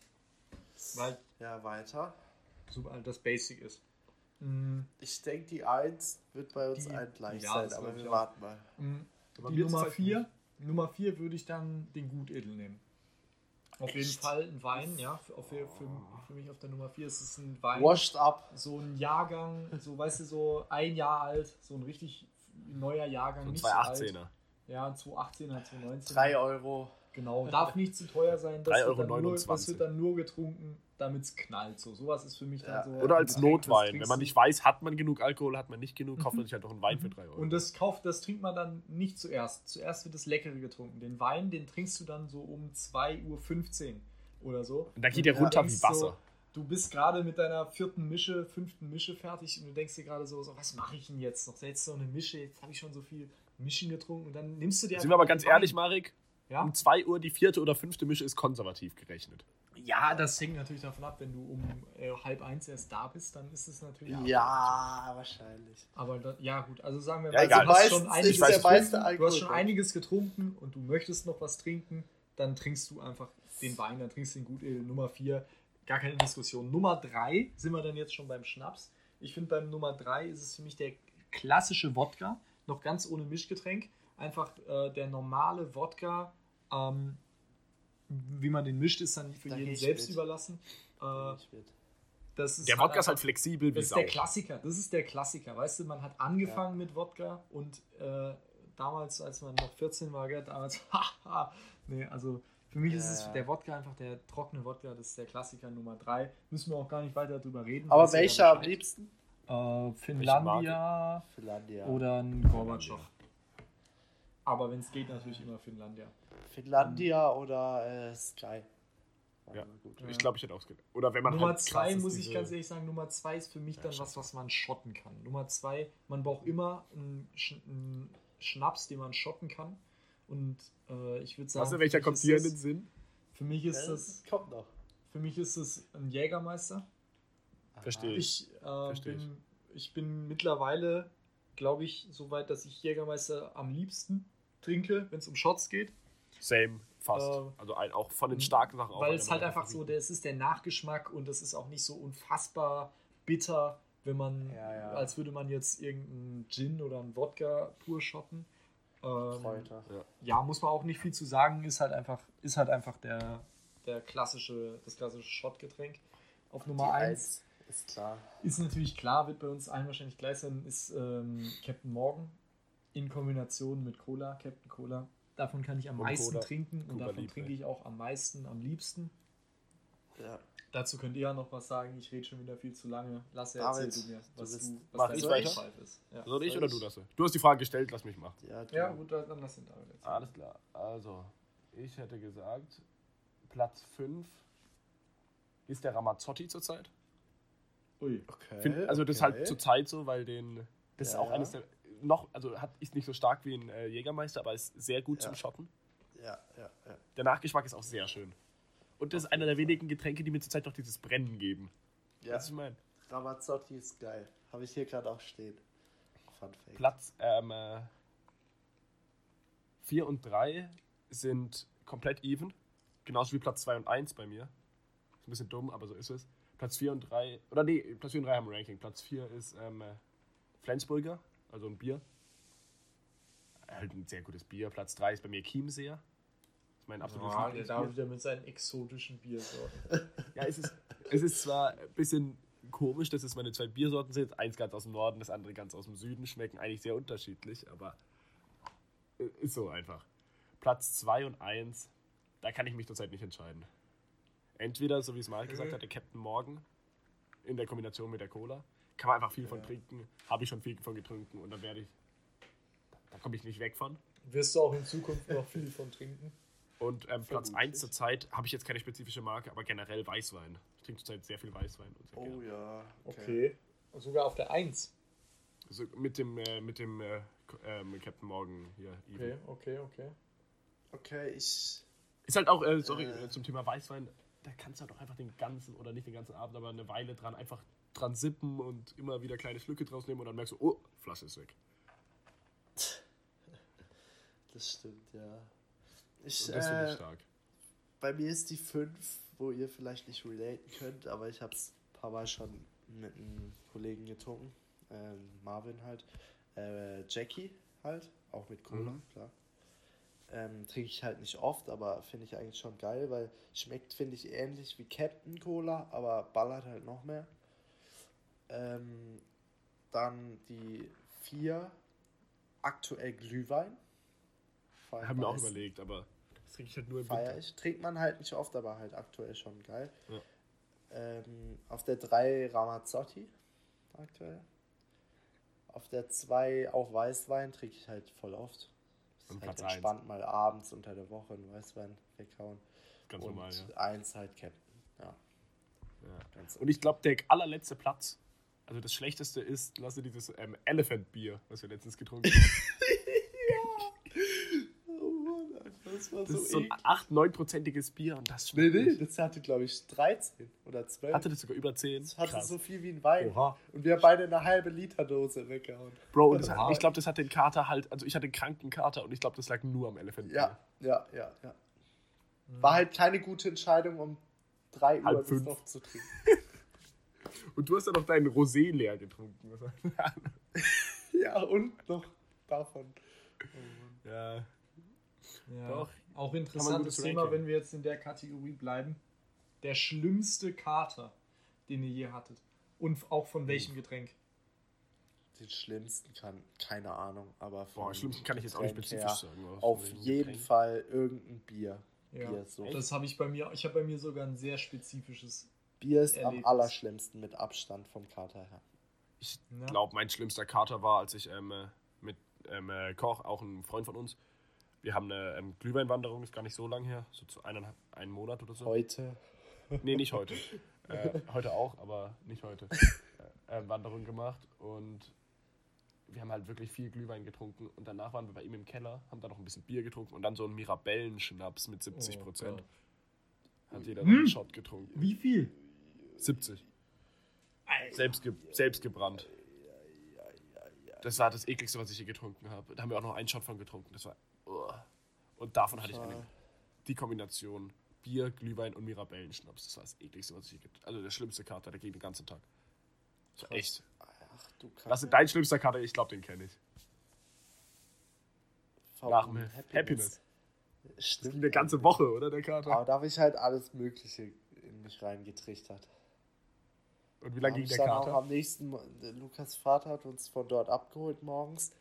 Speaker 3: Weil
Speaker 2: Ja, weiter.
Speaker 3: so halt das Basic ist. Mhm.
Speaker 2: Ich denke, die 1 wird bei uns
Speaker 3: Die-
Speaker 2: ein gleich
Speaker 3: ja,
Speaker 2: sein, aber wir warten mal.
Speaker 3: Mhm.
Speaker 1: Aber
Speaker 3: Die Nummer
Speaker 1: halt
Speaker 3: 4, Nummer 4 würde ich dann den Gutedel nehmen. Auf jeden
Speaker 2: Echt?
Speaker 3: Fall ein Wein, ja. Für, auf, für, für mich auf der Nummer 4 ist es ein Wein.
Speaker 2: Washed up.
Speaker 3: So ein Jahrgang, so weißt du, so ein Jahr alt, so ein richtig neuer Jahrgang.
Speaker 1: So ein
Speaker 3: nicht so alt.
Speaker 1: 218er.
Speaker 3: Ja, ein 218er, 219.
Speaker 2: 3 Euro.
Speaker 3: Genau, darf nicht zu teuer sein. Das,
Speaker 1: 3,29
Speaker 3: wird dann, nur,
Speaker 1: Euro.
Speaker 3: das wird dann nur getrunken, damit es knallt. So, sowas ist für mich
Speaker 2: Ja.
Speaker 3: dann so.
Speaker 1: Oder als
Speaker 3: Getränk,
Speaker 1: Notwein. Wenn man nicht weiß, hat man genug Alkohol, hat man nicht genug, kauft man sich halt noch einen Wein für 3 Euro.
Speaker 3: Und das kauft, das trinkt man dann nicht zuerst. Zuerst wird das Leckere getrunken. Den Wein, den trinkst du dann so um 2.15 Uhr oder so.
Speaker 1: Und da geht der runter wie Wasser.
Speaker 3: So, du bist gerade mit deiner vierten Mische, fünften Mische fertig und du denkst dir gerade so, so was mache ich denn jetzt noch? Jetzt noch eine Mische, jetzt habe ich schon so viel Mischen getrunken und dann nimmst du dir
Speaker 1: Sind wir aber ganz
Speaker 3: Wein.
Speaker 1: ehrlich, Marek?
Speaker 3: Ja?
Speaker 1: Um 2 Uhr die vierte oder fünfte Mische ist konservativ gerechnet.
Speaker 3: ja, das hängt natürlich davon ab, wenn du um äh, halb eins erst da bist, dann ist es natürlich.
Speaker 2: Ja, wahrscheinlich.
Speaker 3: Aber da, ja, gut, also sagen wir
Speaker 1: Ja,
Speaker 3: mal,
Speaker 1: egal.
Speaker 3: du hast schon einiges getrunken, du hast schon einiges getrunken und du möchtest noch was trinken, dann trinkst du einfach den Wein, dann trinkst du den Gutedel Nummer 4. Gar keine Diskussion. Nummer 3 sind wir dann jetzt schon beim Schnaps. Ich finde, beim Nummer 3 ist es für mich der klassische Wodka, noch ganz ohne Mischgetränk. Einfach äh, der normale Wodka, ähm, wie man den mischt, ist dann für
Speaker 2: Da
Speaker 3: jeden selbst
Speaker 2: mit.
Speaker 3: überlassen. Äh, das ist
Speaker 1: Der Wodka ist
Speaker 3: einfach-
Speaker 1: halt flexibel wie
Speaker 3: das ist
Speaker 1: Sau.
Speaker 3: der Klassiker. Das ist der Klassiker. Weißt du, man hat angefangen mit Wodka und äh, damals, als man noch 14 war, gell, damals, haha, nee, also für mich ist es
Speaker 2: Ja.
Speaker 3: der Wodka einfach der trockene Wodka, das ist der Klassiker Nummer 3. Müssen wir auch gar nicht weiter drüber reden.
Speaker 2: Aber welcher am liebsten?
Speaker 3: Äh, Finlandia
Speaker 2: Finlandia.
Speaker 3: oder ein Gorbatschow. Aber wenn es geht, natürlich immer Finlandia.
Speaker 2: Finlandia oder äh, Sky.
Speaker 1: Ja.
Speaker 2: gut.
Speaker 1: Ich glaube, ich hätte auch Oder wenn man
Speaker 3: Nummer
Speaker 1: halt
Speaker 3: zwei muss ich ganz ehrlich sagen, Nummer zwei ist für mich dann
Speaker 1: Ja,
Speaker 3: was, was man schotten kann. Nummer zwei, man braucht immer einen, Sch einen Schnaps, den man schotten kann. Und äh, ich würde sagen,
Speaker 1: Was, welcher
Speaker 3: für mich
Speaker 1: kommt
Speaker 3: ist
Speaker 1: dir in
Speaker 3: das-
Speaker 1: den Sinn?
Speaker 3: Für mich ist das,
Speaker 2: kommt noch.
Speaker 3: für mich ist es ein Jägermeister.
Speaker 1: Verstehe
Speaker 3: Ich, äh,
Speaker 1: Versteh ich.
Speaker 3: bin, ich bin mittlerweile, glaube ich, so weit, dass ich Jägermeister am liebsten trinke, wenn es um Shots geht.
Speaker 1: Same, fast.
Speaker 3: Äh,
Speaker 1: also ein, auch von den starken Sachen.
Speaker 3: Weil es halt einfach so, es ist der Nachgeschmack und es ist auch nicht so unfassbar bitter, wenn man,
Speaker 2: Ja, ja.
Speaker 3: als würde man jetzt irgendeinen Gin oder einen Wodka pur schotten. Ähm,
Speaker 2: Kräuter.
Speaker 3: ja, muss man auch nicht viel zu sagen, ist halt einfach, ist halt einfach der, der klassische, das klassische Schottgetränk. Auf Nummer
Speaker 2: Die
Speaker 3: 1
Speaker 2: Eins ist klar.
Speaker 3: ist natürlich klar, wird bei uns allen wahrscheinlich gleich sein, ist ähm, Captain Morgan in Kombination mit Cola, Captain Cola. Davon kann ich am
Speaker 1: Und
Speaker 3: meisten
Speaker 1: Cola.
Speaker 3: trinken und
Speaker 1: Cuba
Speaker 3: davon
Speaker 1: Libre.
Speaker 3: trinke ich auch am meisten, am liebsten.
Speaker 2: Ja.
Speaker 3: Dazu könnt ihr ja noch was sagen. Ich rede schon wieder viel zu lange. Lasse,
Speaker 2: David,
Speaker 3: erzähl du mir,
Speaker 2: du
Speaker 3: was,
Speaker 2: bist-
Speaker 3: du,
Speaker 1: Mach
Speaker 3: was
Speaker 1: ich
Speaker 3: dein
Speaker 1: weiter?
Speaker 3: Ist. Ja,
Speaker 1: Soll ich oder du das? Du hast die Frage gestellt, lass mich machen.
Speaker 2: Ja, du.
Speaker 3: ja gut, dann lass den David erzählen.
Speaker 1: Alles klar. Also, ich hätte gesagt, Platz 5 ist der Ramazzotti zurzeit.
Speaker 3: Ui.
Speaker 2: Okay,
Speaker 1: Find, also das ist
Speaker 2: okay.
Speaker 1: halt zurzeit so, weil den das ist
Speaker 2: Ja,
Speaker 1: auch
Speaker 2: ja.
Speaker 1: eines der noch also hat ist nicht so stark wie ein äh, Jägermeister, aber ist sehr gut
Speaker 2: Ja.
Speaker 1: zum Schotten.
Speaker 2: Ja, ja, ja.
Speaker 1: Der Nachgeschmack ist auch sehr schön. Und das ist einer der wenigen Getränke, die mir zurzeit noch dieses Brennen geben.
Speaker 2: ja.
Speaker 1: Was ich meine.
Speaker 2: Ramazzotti ist geil. Habe ich hier gerade auch stehen. Fun Fact.
Speaker 1: Platz 4 und 3 sind komplett even. Genauso wie Platz 2 und 1 bei mir. Ist ein bisschen dumm, aber so ist es. Platz 4 und 3, oder nee, Platz 4 und 3 haben ein Ranking. Platz 4 ist ähm, äh, Flensburger, also ein Bier. Halt ein sehr gutes Bier. Platz 3 ist bei mir Chiemseer. Das ist mein absolutes
Speaker 3: Ja, der. David wieder mit seinen exotischen Biersorten.
Speaker 1: Ja, es ist, es ist zwar ein bisschen komisch, dass es meine zwei Biersorten sind. Eins ganz aus dem Norden, das andere ganz aus dem Süden. Schmecken eigentlich sehr unterschiedlich, aber äh, ist so einfach. Platz 2 und 1, da kann ich mich zurzeit nicht entscheiden. Entweder, so wie es Mark gesagt hat, der Captain Morgan in der Kombination mit der Cola. Kann man einfach viel von
Speaker 2: Ja.
Speaker 1: trinken. Habe ich schon viel von getrunken und dann werde ich. Da komme ich nicht weg von.
Speaker 3: Wirst du auch in Zukunft noch viel von trinken?
Speaker 1: Und ähm, Platz
Speaker 2: Vermutlich.
Speaker 1: 1 zurzeit habe ich jetzt keine spezifische Marke, aber generell Weißwein. Ich trinke zurzeit sehr viel Weißwein. Und sehr
Speaker 2: Oh
Speaker 1: gerne.
Speaker 2: ja.
Speaker 3: Okay. Sogar auf der 1.
Speaker 1: Also mit dem, äh, mit dem äh, K- ähm, Captain Morgan hier. Even.
Speaker 3: Okay, okay, okay.
Speaker 2: Okay, ich.
Speaker 1: Ist halt auch, äh, sorry,
Speaker 2: Äh.
Speaker 1: äh, zum Thema Weißwein, da kannst du halt auch einfach den ganzen, oder nicht den ganzen Abend, aber eine Weile dran einfach dran sippen und immer wieder kleine Schlücke draus nehmen und dann merkst du, oh, Flasche ist weg.
Speaker 2: Das stimmt, ja. Ich,
Speaker 1: Und das finde ich
Speaker 2: äh,
Speaker 1: stark.
Speaker 2: bei mir ist die 5, wo ihr vielleicht nicht relaten könnt, aber ich habe es ein paar Mal schon mit einem Kollegen getrunken. Ähm, Marvin halt. Äh, Jackie halt, auch mit Cola,
Speaker 1: Mhm.
Speaker 2: klar. Ähm, trinke ich halt nicht oft, aber finde ich eigentlich schon geil, weil schmeckt, finde ich, ähnlich wie Captain Cola, aber ballert halt noch mehr. Ähm, dann die 4, aktuell Glühwein.
Speaker 1: Haben wir auch überlegt, aber das trinke ich halt nur im
Speaker 2: Feier ich. Trinkt man halt nicht oft, aber halt aktuell schon geil.
Speaker 1: Ja.
Speaker 2: Ähm, auf der 3 Ramazzotti aktuell. Auf der 2 auch Weißwein trinke ich halt voll oft. Ist
Speaker 1: Und
Speaker 2: halt
Speaker 1: Platz eins.
Speaker 2: entspannt mal abends unter der Woche einen Weißwein weghauen.
Speaker 1: Ganz
Speaker 2: und
Speaker 1: normal, ja.
Speaker 2: eins halt Captain. Ja,
Speaker 1: ja.
Speaker 2: ganz
Speaker 1: Und ich glaube, der allerletzte Platz, also das schlechteste ist, lass dir dieses ähm, Elephant Bier, was wir letztens getrunken haben.
Speaker 2: Oh Mann, das war
Speaker 1: Das ist so ein 8, 9-prozentiges Bier und das
Speaker 2: Nee,
Speaker 1: schmeckt
Speaker 2: nee,
Speaker 1: nicht.
Speaker 2: das hatte glaube ich 13 oder 12.
Speaker 1: Hatte das sogar über 10?
Speaker 2: das hatte
Speaker 1: Krass.
Speaker 2: so viel wie ein Wein.
Speaker 3: Oha.
Speaker 2: Und wir haben beide eine halbe Liter Dose weggehauen.
Speaker 1: Bro, und hat, ich glaube, das hat den Kater halt, also ich hatte einen kranken Kater und ich glaube, das lag nur am Elephant
Speaker 2: Ja, ja, ja, ja. War halt keine gute Entscheidung, um 3 Uhr das noch zu trinken.
Speaker 1: Und du hast ja noch deinen Rosé leer getrunken.
Speaker 2: Ja, und noch davon.
Speaker 1: Ja.
Speaker 3: Ja.
Speaker 1: Doch.
Speaker 3: Auch interessantes Thema,
Speaker 1: Ranking.
Speaker 3: wenn wir jetzt in der Kategorie bleiben. Der schlimmste Kater, den ihr je hattet. Und auch von welchem Getränk?
Speaker 2: Den schlimmsten kann, keine Ahnung, aber
Speaker 1: Boah,
Speaker 2: vom
Speaker 1: schlimmsten kann ich jetzt auch nicht spezifisch
Speaker 2: her
Speaker 1: sagen.
Speaker 2: Auf
Speaker 1: von
Speaker 2: jeden
Speaker 1: Getränk.
Speaker 2: Fall irgendein Bier.
Speaker 3: Ja.
Speaker 2: Bier, so.
Speaker 3: Das habe ich bei mir, ich habe bei mir sogar ein sehr spezifisches.
Speaker 2: Bier ist am
Speaker 3: Erlebnis.
Speaker 2: allerschlimmsten mit Abstand vom Kater her.
Speaker 1: Ich
Speaker 3: Ja.
Speaker 1: glaube, mein schlimmster Kater war, als ich ähm, äh, mit ähm, äh, Koch, auch ein Freund von uns, wir haben eine ähm, Glühweinwanderung, ist gar nicht so lang her, so zu eineinhalb, einen Monat oder so.
Speaker 2: Heute.
Speaker 1: Nee, nicht heute. äh, heute auch, aber nicht heute. Äh, äh, Wanderung gemacht und wir haben halt wirklich viel Glühwein getrunken und danach waren wir bei ihm im Keller, haben da noch ein bisschen Bier getrunken und dann so einen Mirabellenschnaps mit 70
Speaker 3: Oh
Speaker 1: Prozent.
Speaker 3: Gott.
Speaker 1: Hat jeder
Speaker 3: Hm?
Speaker 1: einen Shot getrunken.
Speaker 3: Wie viel?
Speaker 1: 70. Selbst, ge selbst gebrannt. Das war das ekligste, was ich je getrunken habe. Da haben wir auch noch einen Shot von getrunken. Das war. Und davon hatte ich eine, die Kombination Bier, Glühwein und Mirabellenschnaps. Das war das ekligste, was je getrunken habe. Also der schlimmste Kater, der ging den ganzen Tag. Das
Speaker 2: Krass.
Speaker 1: echt.
Speaker 2: Ach du
Speaker 1: Was ist dein schlimmster Kater? Ich glaube, den kenne ich. Nach dem Happiness. Das
Speaker 2: Stimmt.
Speaker 1: eine ganze Woche, oder der Kater?
Speaker 2: Aber da habe ich halt alles Mögliche in mich reingetrichtert.
Speaker 1: Und wie lange ging
Speaker 2: ich
Speaker 1: der Kater?
Speaker 2: am nächsten Lukas Vater hat uns von dort abgeholt morgens.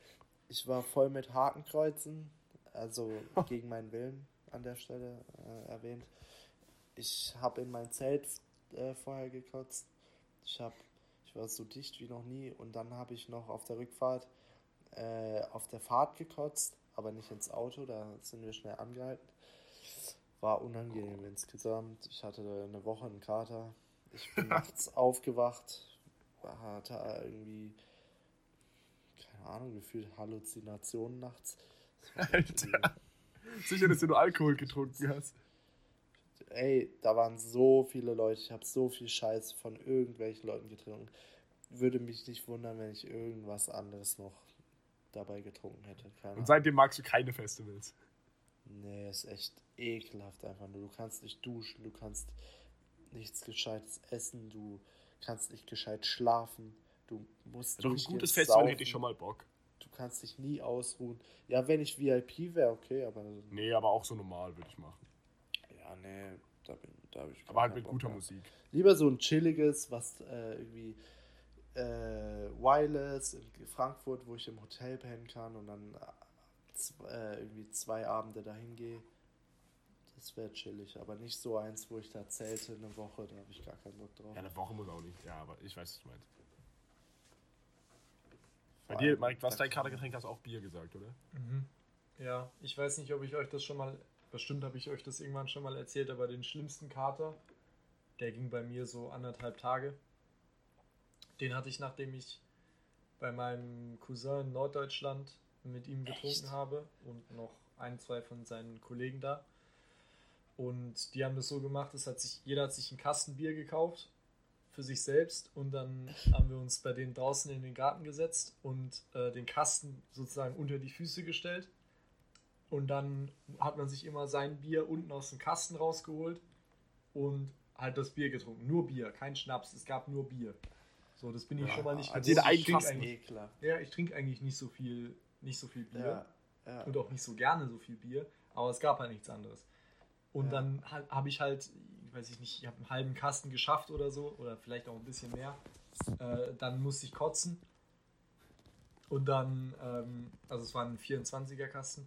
Speaker 2: Ich war voll mit Hakenkreuzen, also gegen meinen Willen an der Stelle äh, erwähnt. Ich habe in mein Zelt äh, vorher gekotzt. Ich habe ich war so dicht wie noch nie und dann habe ich noch auf der Rückfahrt äh, auf der Fahrt gekotzt, aber nicht ins Auto, da sind wir schnell angehalten. War unangenehm insgesamt. Ich hatte eine Woche einen Kater. Ich bin nachts aufgewacht, hatte irgendwie, keine Ahnung, gefühlt Halluzinationen nachts.
Speaker 1: Alter. Sicher, dass du nur Alkohol getrunken hast.
Speaker 2: Ey, da waren so viele Leute, ich habe so viel Scheiß von irgendwelchen Leuten getrunken. Würde mich nicht wundern, wenn ich irgendwas anderes noch dabei getrunken hätte. Keine
Speaker 1: Und seitdem magst du keine Festivals.
Speaker 2: Nee, ist echt ekelhaft einfach nur. Du kannst nicht duschen, du kannst nichts Gescheites essen, du kannst nicht gescheit schlafen, du musst
Speaker 1: Doch ein gutes Festival
Speaker 2: saufen,
Speaker 1: hätte ich schon mal Bock.
Speaker 2: Du kannst dich nie ausruhen. Ja, wenn ich VIP wäre, okay, aber
Speaker 1: Nee, aber auch so normal würde ich machen.
Speaker 2: ja, nee, da, bin, da ich
Speaker 1: Aber halt mit
Speaker 2: Bock
Speaker 1: guter
Speaker 2: mehr.
Speaker 1: Musik.
Speaker 2: Lieber so ein chilliges, was äh, irgendwie äh, Wireless in Frankfurt, wo ich im Hotel pennen kann und dann äh, äh, irgendwie zwei Abende dahin gehe. Das wäre chillig, aber nicht so eins, wo ich da zelte eine Woche, da habe ich gar keinen Bock drauf.
Speaker 1: Ja, eine Woche muss auch nicht. Ja, aber ich weiß, was du meinst. Bei dir, Mike, was dein Katergetränk hast, auch Bier gesagt, oder?
Speaker 3: Mhm. Ja, ich weiß nicht, ob ich euch das schon mal, bestimmt habe ich euch das irgendwann schon mal erzählt, aber den schlimmsten Kater, der ging bei mir so anderthalb Tage. Den hatte ich, nachdem ich bei meinem Cousin in Norddeutschland mit ihm getrunken
Speaker 2: Echt?
Speaker 3: habe und noch ein, zwei von seinen Kollegen da. Und die haben das so gemacht, es hat sich, jeder hat sich einen Kasten Bier gekauft für sich selbst und dann haben wir uns bei denen draußen in den Garten gesetzt und äh, den Kasten sozusagen unter die Füße gestellt. Und dann hat man sich immer sein Bier unten aus dem Kasten rausgeholt und halt das Bier getrunken. Nur Bier, kein Schnaps, es gab nur Bier. So, das bin ich
Speaker 1: Ja,
Speaker 3: schon mal nicht
Speaker 1: hat
Speaker 3: gewohnt. Ich trink
Speaker 1: Kasten.
Speaker 3: eigentlich-
Speaker 2: Ekelhaft.
Speaker 3: Ja, ich trinke eigentlich nicht so viel, nicht so viel Bier
Speaker 2: Ja, ja.
Speaker 3: und auch nicht so gerne so viel Bier, aber es gab halt nichts anderes. Und dann ha- habe ich halt, weiß ich nicht, ich habe einen halben Kasten geschafft oder so, oder vielleicht auch ein bisschen mehr. Äh, dann musste ich kotzen. Und dann, ähm, also es war ein 24er Kasten,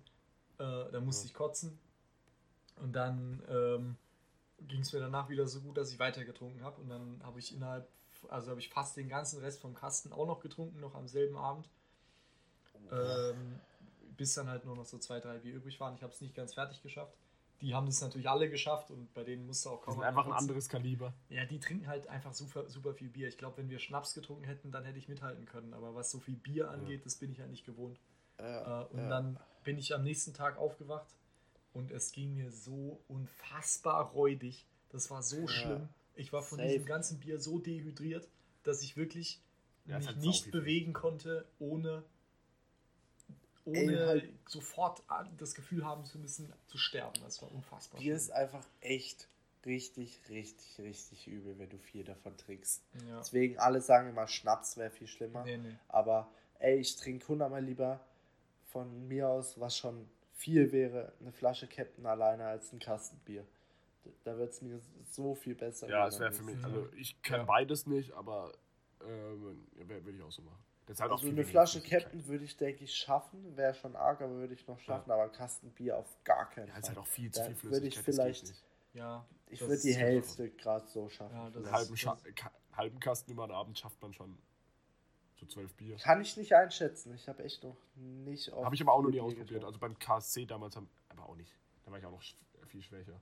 Speaker 3: äh, dann musste
Speaker 2: Ja.
Speaker 3: ich kotzen. Und dann ähm, ging es mir danach wieder so gut, dass ich weiter getrunken habe. Und dann habe ich innerhalb, also habe ich fast den ganzen Rest vom Kasten auch noch getrunken, noch am selben Abend. Ähm, bis dann halt nur noch so zwei, drei Bier übrig waren. Ich habe es nicht ganz fertig geschafft. Die haben das natürlich alle geschafft und bei denen musste auch
Speaker 1: Die
Speaker 3: kaum
Speaker 1: sind
Speaker 3: einer
Speaker 1: einfach ein anderes Kaliber.
Speaker 3: Ja, die trinken halt einfach super, super viel Bier. Ich glaube, wenn wir Schnaps getrunken hätten, dann hätte ich mithalten können. Aber was so viel Bier angeht, das bin ich halt nicht gewohnt.
Speaker 2: Ja,
Speaker 3: Äh, und
Speaker 2: ja.
Speaker 3: dann bin ich am nächsten Tag aufgewacht und es ging mir so unfassbar räudig. Das war so
Speaker 2: Ja.
Speaker 3: schlimm. Ich war von
Speaker 2: Safe.
Speaker 3: diesem ganzen Bier so dehydriert, dass ich wirklich
Speaker 1: Ja,
Speaker 3: mich nicht bewegen konnte, ohne, ohne
Speaker 2: Ey, halt-
Speaker 3: sofort das Gefühl haben zu müssen, zu sterben. Das war unfassbar.
Speaker 2: Bier
Speaker 3: schlimm.
Speaker 2: ist einfach echt richtig, richtig, richtig übel, wenn du viel davon trinkst.
Speaker 3: ja.
Speaker 2: Deswegen alle sagen immer, Schnaps wäre viel schlimmer.
Speaker 3: Nee, nee.
Speaker 2: Aber ey, ich trinke hundertmal lieber von mir aus, was schon viel wäre, eine Flasche Captain alleine als ein Kasten Bier. Da wird es mir so viel besser.
Speaker 1: Ja, es wäre für mich, also ich kann
Speaker 3: Ja.
Speaker 1: beides nicht, aber ähm, ja, würde ich auch so machen. Das ist halt auch
Speaker 2: Also
Speaker 1: viel
Speaker 2: eine Flasche. Captain würde ich, denke ich, schaffen. Wäre schon arg, aber würde ich noch schaffen. Aber ein Kasten Bier auf gar keinen
Speaker 1: Ja,
Speaker 2: Fall.
Speaker 1: ist halt auch viel zu viel
Speaker 2: würde ich
Speaker 1: Flüssigkeit. das geht
Speaker 2: vielleicht-
Speaker 1: nicht.
Speaker 3: Ja.
Speaker 2: ich würde die Hälfte gerade so schaffen.
Speaker 3: Ja, das
Speaker 1: Einen
Speaker 3: ist-
Speaker 1: halben, Scha halben Kasten über den Abend schafft man schon. So zwölf Bier.
Speaker 2: Kann ich nicht einschätzen. Ich habe echt noch nicht oft
Speaker 1: Habe ich aber auch noch nie ausprobiert.
Speaker 2: getrunken.
Speaker 1: Also beim KSC damals haben, aber auch nicht. Da war ich auch noch viel schwächer.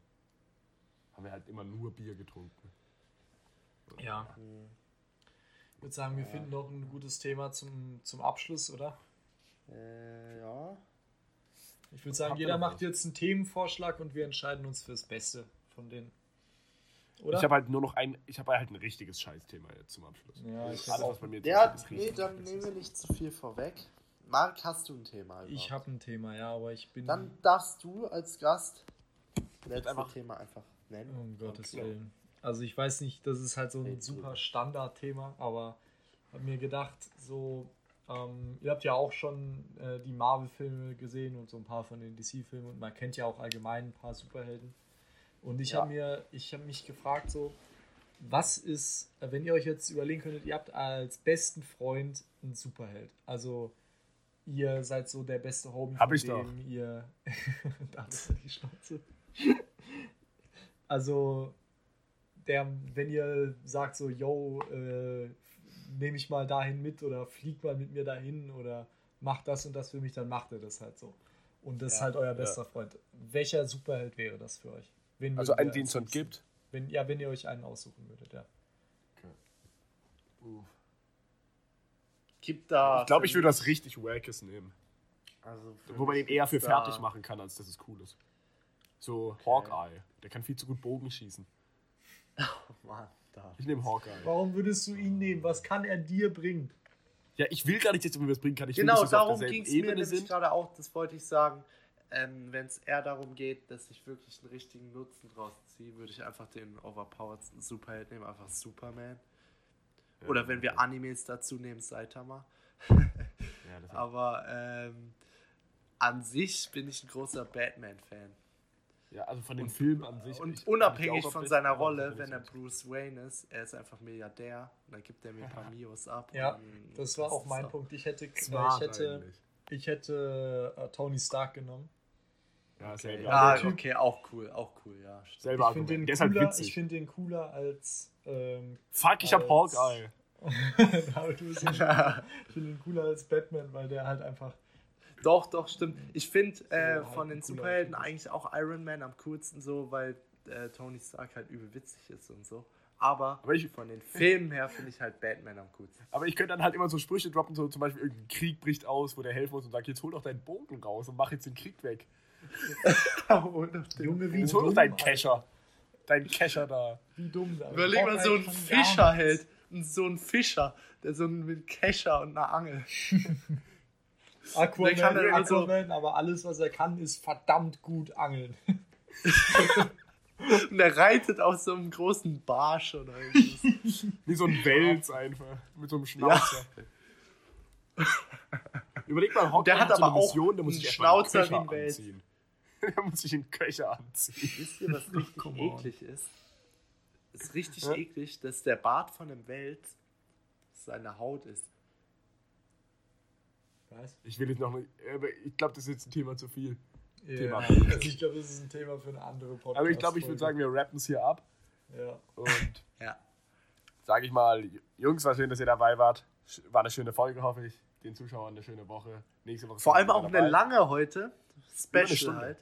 Speaker 1: Haben wir halt immer nur Bier getrunken.
Speaker 3: Ja.
Speaker 2: Hm.
Speaker 3: Ich würde sagen, wir
Speaker 2: Ja.
Speaker 3: finden noch ein gutes Thema zum, zum Abschluss, oder?
Speaker 2: Äh, ja.
Speaker 3: Ich würde sagen, jeder macht jetzt einen Themenvorschlag und wir entscheiden uns fürs Beste von denen. Oder?
Speaker 1: Ich habe halt nur noch ein, ich habe halt ein richtiges Scheißthema jetzt zum Abschluss.
Speaker 3: Ja, ich
Speaker 1: Alles, was bei mir
Speaker 2: Ja,
Speaker 1: drinsteht, ist
Speaker 2: nee, dann nehmen wir nicht zu viel vorweg. Marc, hast du ein Thema?
Speaker 3: ich
Speaker 2: überhaupt?
Speaker 3: habe ein Thema, ja, aber ich bin.
Speaker 2: Dann darfst du als Gast letztes
Speaker 1: einfach-
Speaker 2: Thema einfach nennen.
Speaker 3: um Gottes
Speaker 2: Und-
Speaker 3: Willen. Also ich weiß nicht, das ist halt so ein super
Speaker 2: du.
Speaker 3: Standardthema, aber habe mir gedacht, so, ähm, ihr habt ja auch schon äh, die Marvel-Filme gesehen und so ein paar von den DC-Filmen und man kennt ja auch allgemein ein paar Superhelden. Und ich
Speaker 2: Ja.
Speaker 3: habe mir, ich habe mich gefragt, so, was ist, wenn ihr euch jetzt überlegen könntet, ihr habt als besten Freund einen Superheld. Also ihr seid so der beste Homie,
Speaker 1: Hab
Speaker 3: von
Speaker 1: ich doch.
Speaker 3: dem ihr. da ist die Schnauze. also der, wenn ihr sagt so, yo, äh, nehme ich mal dahin mit oder flieg mal mit mir dahin oder macht das und das für mich, dann macht er das halt so. Und das ist
Speaker 2: Ja,
Speaker 3: halt euer bester Freund. Welcher Superheld wäre das für euch? Wen
Speaker 1: Also einen, den es schon gibt.
Speaker 3: Wenn, ja, wenn ihr euch einen aussuchen würdet, ja.
Speaker 2: Gibt da.
Speaker 1: Ich glaube, ich würde das richtig Wackes nehmen.
Speaker 2: Also
Speaker 1: Wo man ihn eher für fertig machen kann, als dass es cool ist. So Hawkeye. Der kann viel zu gut Bogen schießen.
Speaker 2: Oh Mann, da.
Speaker 1: Ich nehme Hawkeye.
Speaker 3: Warum würdest du ihn nehmen? Was kann er dir bringen?
Speaker 1: Ja, ich will gar nicht jetzt, ob mir was bringen kann. Ich will,
Speaker 2: Genau,
Speaker 1: dass auf
Speaker 2: darum ging es mir nämlich gerade auch, das wollte ich sagen. Ähm, Wenn es eher darum geht, dass ich wirklich einen richtigen Nutzen draus ziehe, würde ich einfach den overpoweredsten Superheld nehmen, einfach Superman. Oder wenn wir Animes dazu nehmen, Saitama.
Speaker 1: Ja, das
Speaker 2: Aber ähm, an sich bin ich ein großer Batman-Fan.
Speaker 1: Ja, also von den Filmen an sich.
Speaker 2: Und
Speaker 1: ich-
Speaker 2: unabhängig
Speaker 1: auch
Speaker 2: von seiner
Speaker 1: das-
Speaker 2: Rolle,
Speaker 1: das-
Speaker 2: wenn er Bruce Wayne ist, er ist einfach Milliardär und dann gibt er mir ein paar Mios ab.
Speaker 3: Ja,
Speaker 2: und
Speaker 3: Das war auch
Speaker 2: ist
Speaker 3: mein Punkt. Ich hätte, äh, ich hätte,
Speaker 1: eigentlich.
Speaker 3: ich hätte äh, Tony Stark genommen.
Speaker 1: Ja,
Speaker 2: Okay.
Speaker 3: Ja,
Speaker 2: ah,
Speaker 3: Typ-
Speaker 2: okay, auch cool, auch cool, ja.
Speaker 1: selber
Speaker 3: Ich finde den,
Speaker 1: halt
Speaker 3: cooler-
Speaker 1: witzig.
Speaker 3: ich find den cooler als. Ähm,
Speaker 1: Fuck, ich hab
Speaker 3: als-
Speaker 1: Hawkeye.
Speaker 3: bist ja- ich finde ihn cooler als Batman, weil der halt einfach.
Speaker 2: Doch, doch, stimmt. Ich finde äh,
Speaker 3: halt
Speaker 2: von
Speaker 3: ein
Speaker 2: den Superhelden eigentlich auch Iron Man am coolsten so, weil äh, Tony Stark halt übel witzig ist und so. Aber,
Speaker 1: Aber ich-
Speaker 2: von den Filmen her finde ich halt Batman am coolsten.
Speaker 1: Aber ich könnte dann halt immer so Sprüche droppen, so zum Beispiel irgendein Krieg bricht aus, wo der helfen muss und sagt, jetzt hol doch deinen Bogen raus und mach jetzt den Krieg weg.
Speaker 3: Junge, wie
Speaker 1: Jetzt hol doch deinen. Kescher. Deinen Kescher da.
Speaker 3: Wie dumm. Alter.
Speaker 2: Überleg mal, so ein
Speaker 3: kann gar
Speaker 2: Fischer hält. So ein Fischer, der so ein mit Kescher und einer Angel.
Speaker 3: Aquaman,
Speaker 2: Der kann dann also-
Speaker 3: Aquaman, aber alles, was er kann, ist verdammt gut angeln.
Speaker 2: Und der reitet auf so einem großen Barsch oder irgendwas.
Speaker 1: Wie so ein Wels einfach. Mit so einem Schnauzer. Überleg mal, Hawkeye
Speaker 2: Der hat
Speaker 1: so eine
Speaker 2: aber auch
Speaker 1: Mission, der muss
Speaker 2: einen
Speaker 1: sich
Speaker 2: Schnauzer
Speaker 1: Köcher
Speaker 2: wie ein Wels.
Speaker 1: anziehen. Der muss sich einen Köcher anziehen.
Speaker 2: Wisst ihr, was richtig
Speaker 3: Come on.
Speaker 2: eklig ist? ist richtig
Speaker 1: Ja?
Speaker 2: eklig, dass der Bart von dem Welt seine Haut ist.
Speaker 3: Was?
Speaker 1: Ich will jetzt noch nicht, aber ich glaube, das ist jetzt ein Thema zu viel.
Speaker 3: Ja,
Speaker 1: Thema.
Speaker 3: also ich glaube, das ist ein Thema für eine andere Podcast.
Speaker 1: Aber ich glaube, ich würde sagen, wir rappen es hier ab.
Speaker 3: Ja.
Speaker 1: Und
Speaker 2: Ja.
Speaker 1: sage ich mal, Jungs, war schön, dass ihr dabei wart. War eine schöne Folge, hoffe ich. Den Zuschauern eine schöne Woche. Nächste Woche.
Speaker 2: Vor allem auch eine lange heute. Special halt.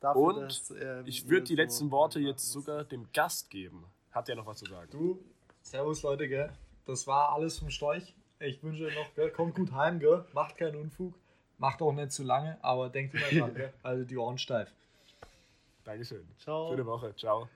Speaker 2: Dafür,
Speaker 1: Und
Speaker 2: dass, ähm,
Speaker 1: Ich würde die
Speaker 2: so
Speaker 1: letzten Worte jetzt sogar dem Gast geben. Hat der noch was zu sagen?
Speaker 3: Du, servus Leute, gell? Das war alles vom Storch. Ich wünsche euch noch, gell? Kommt gut heim, gell? Macht keinen Unfug. Macht auch nicht zu lange, aber denkt immer dran, gell? Also die Ohren steif.
Speaker 1: Dankeschön.
Speaker 2: Ciao.
Speaker 1: Schöne Woche. Ciao.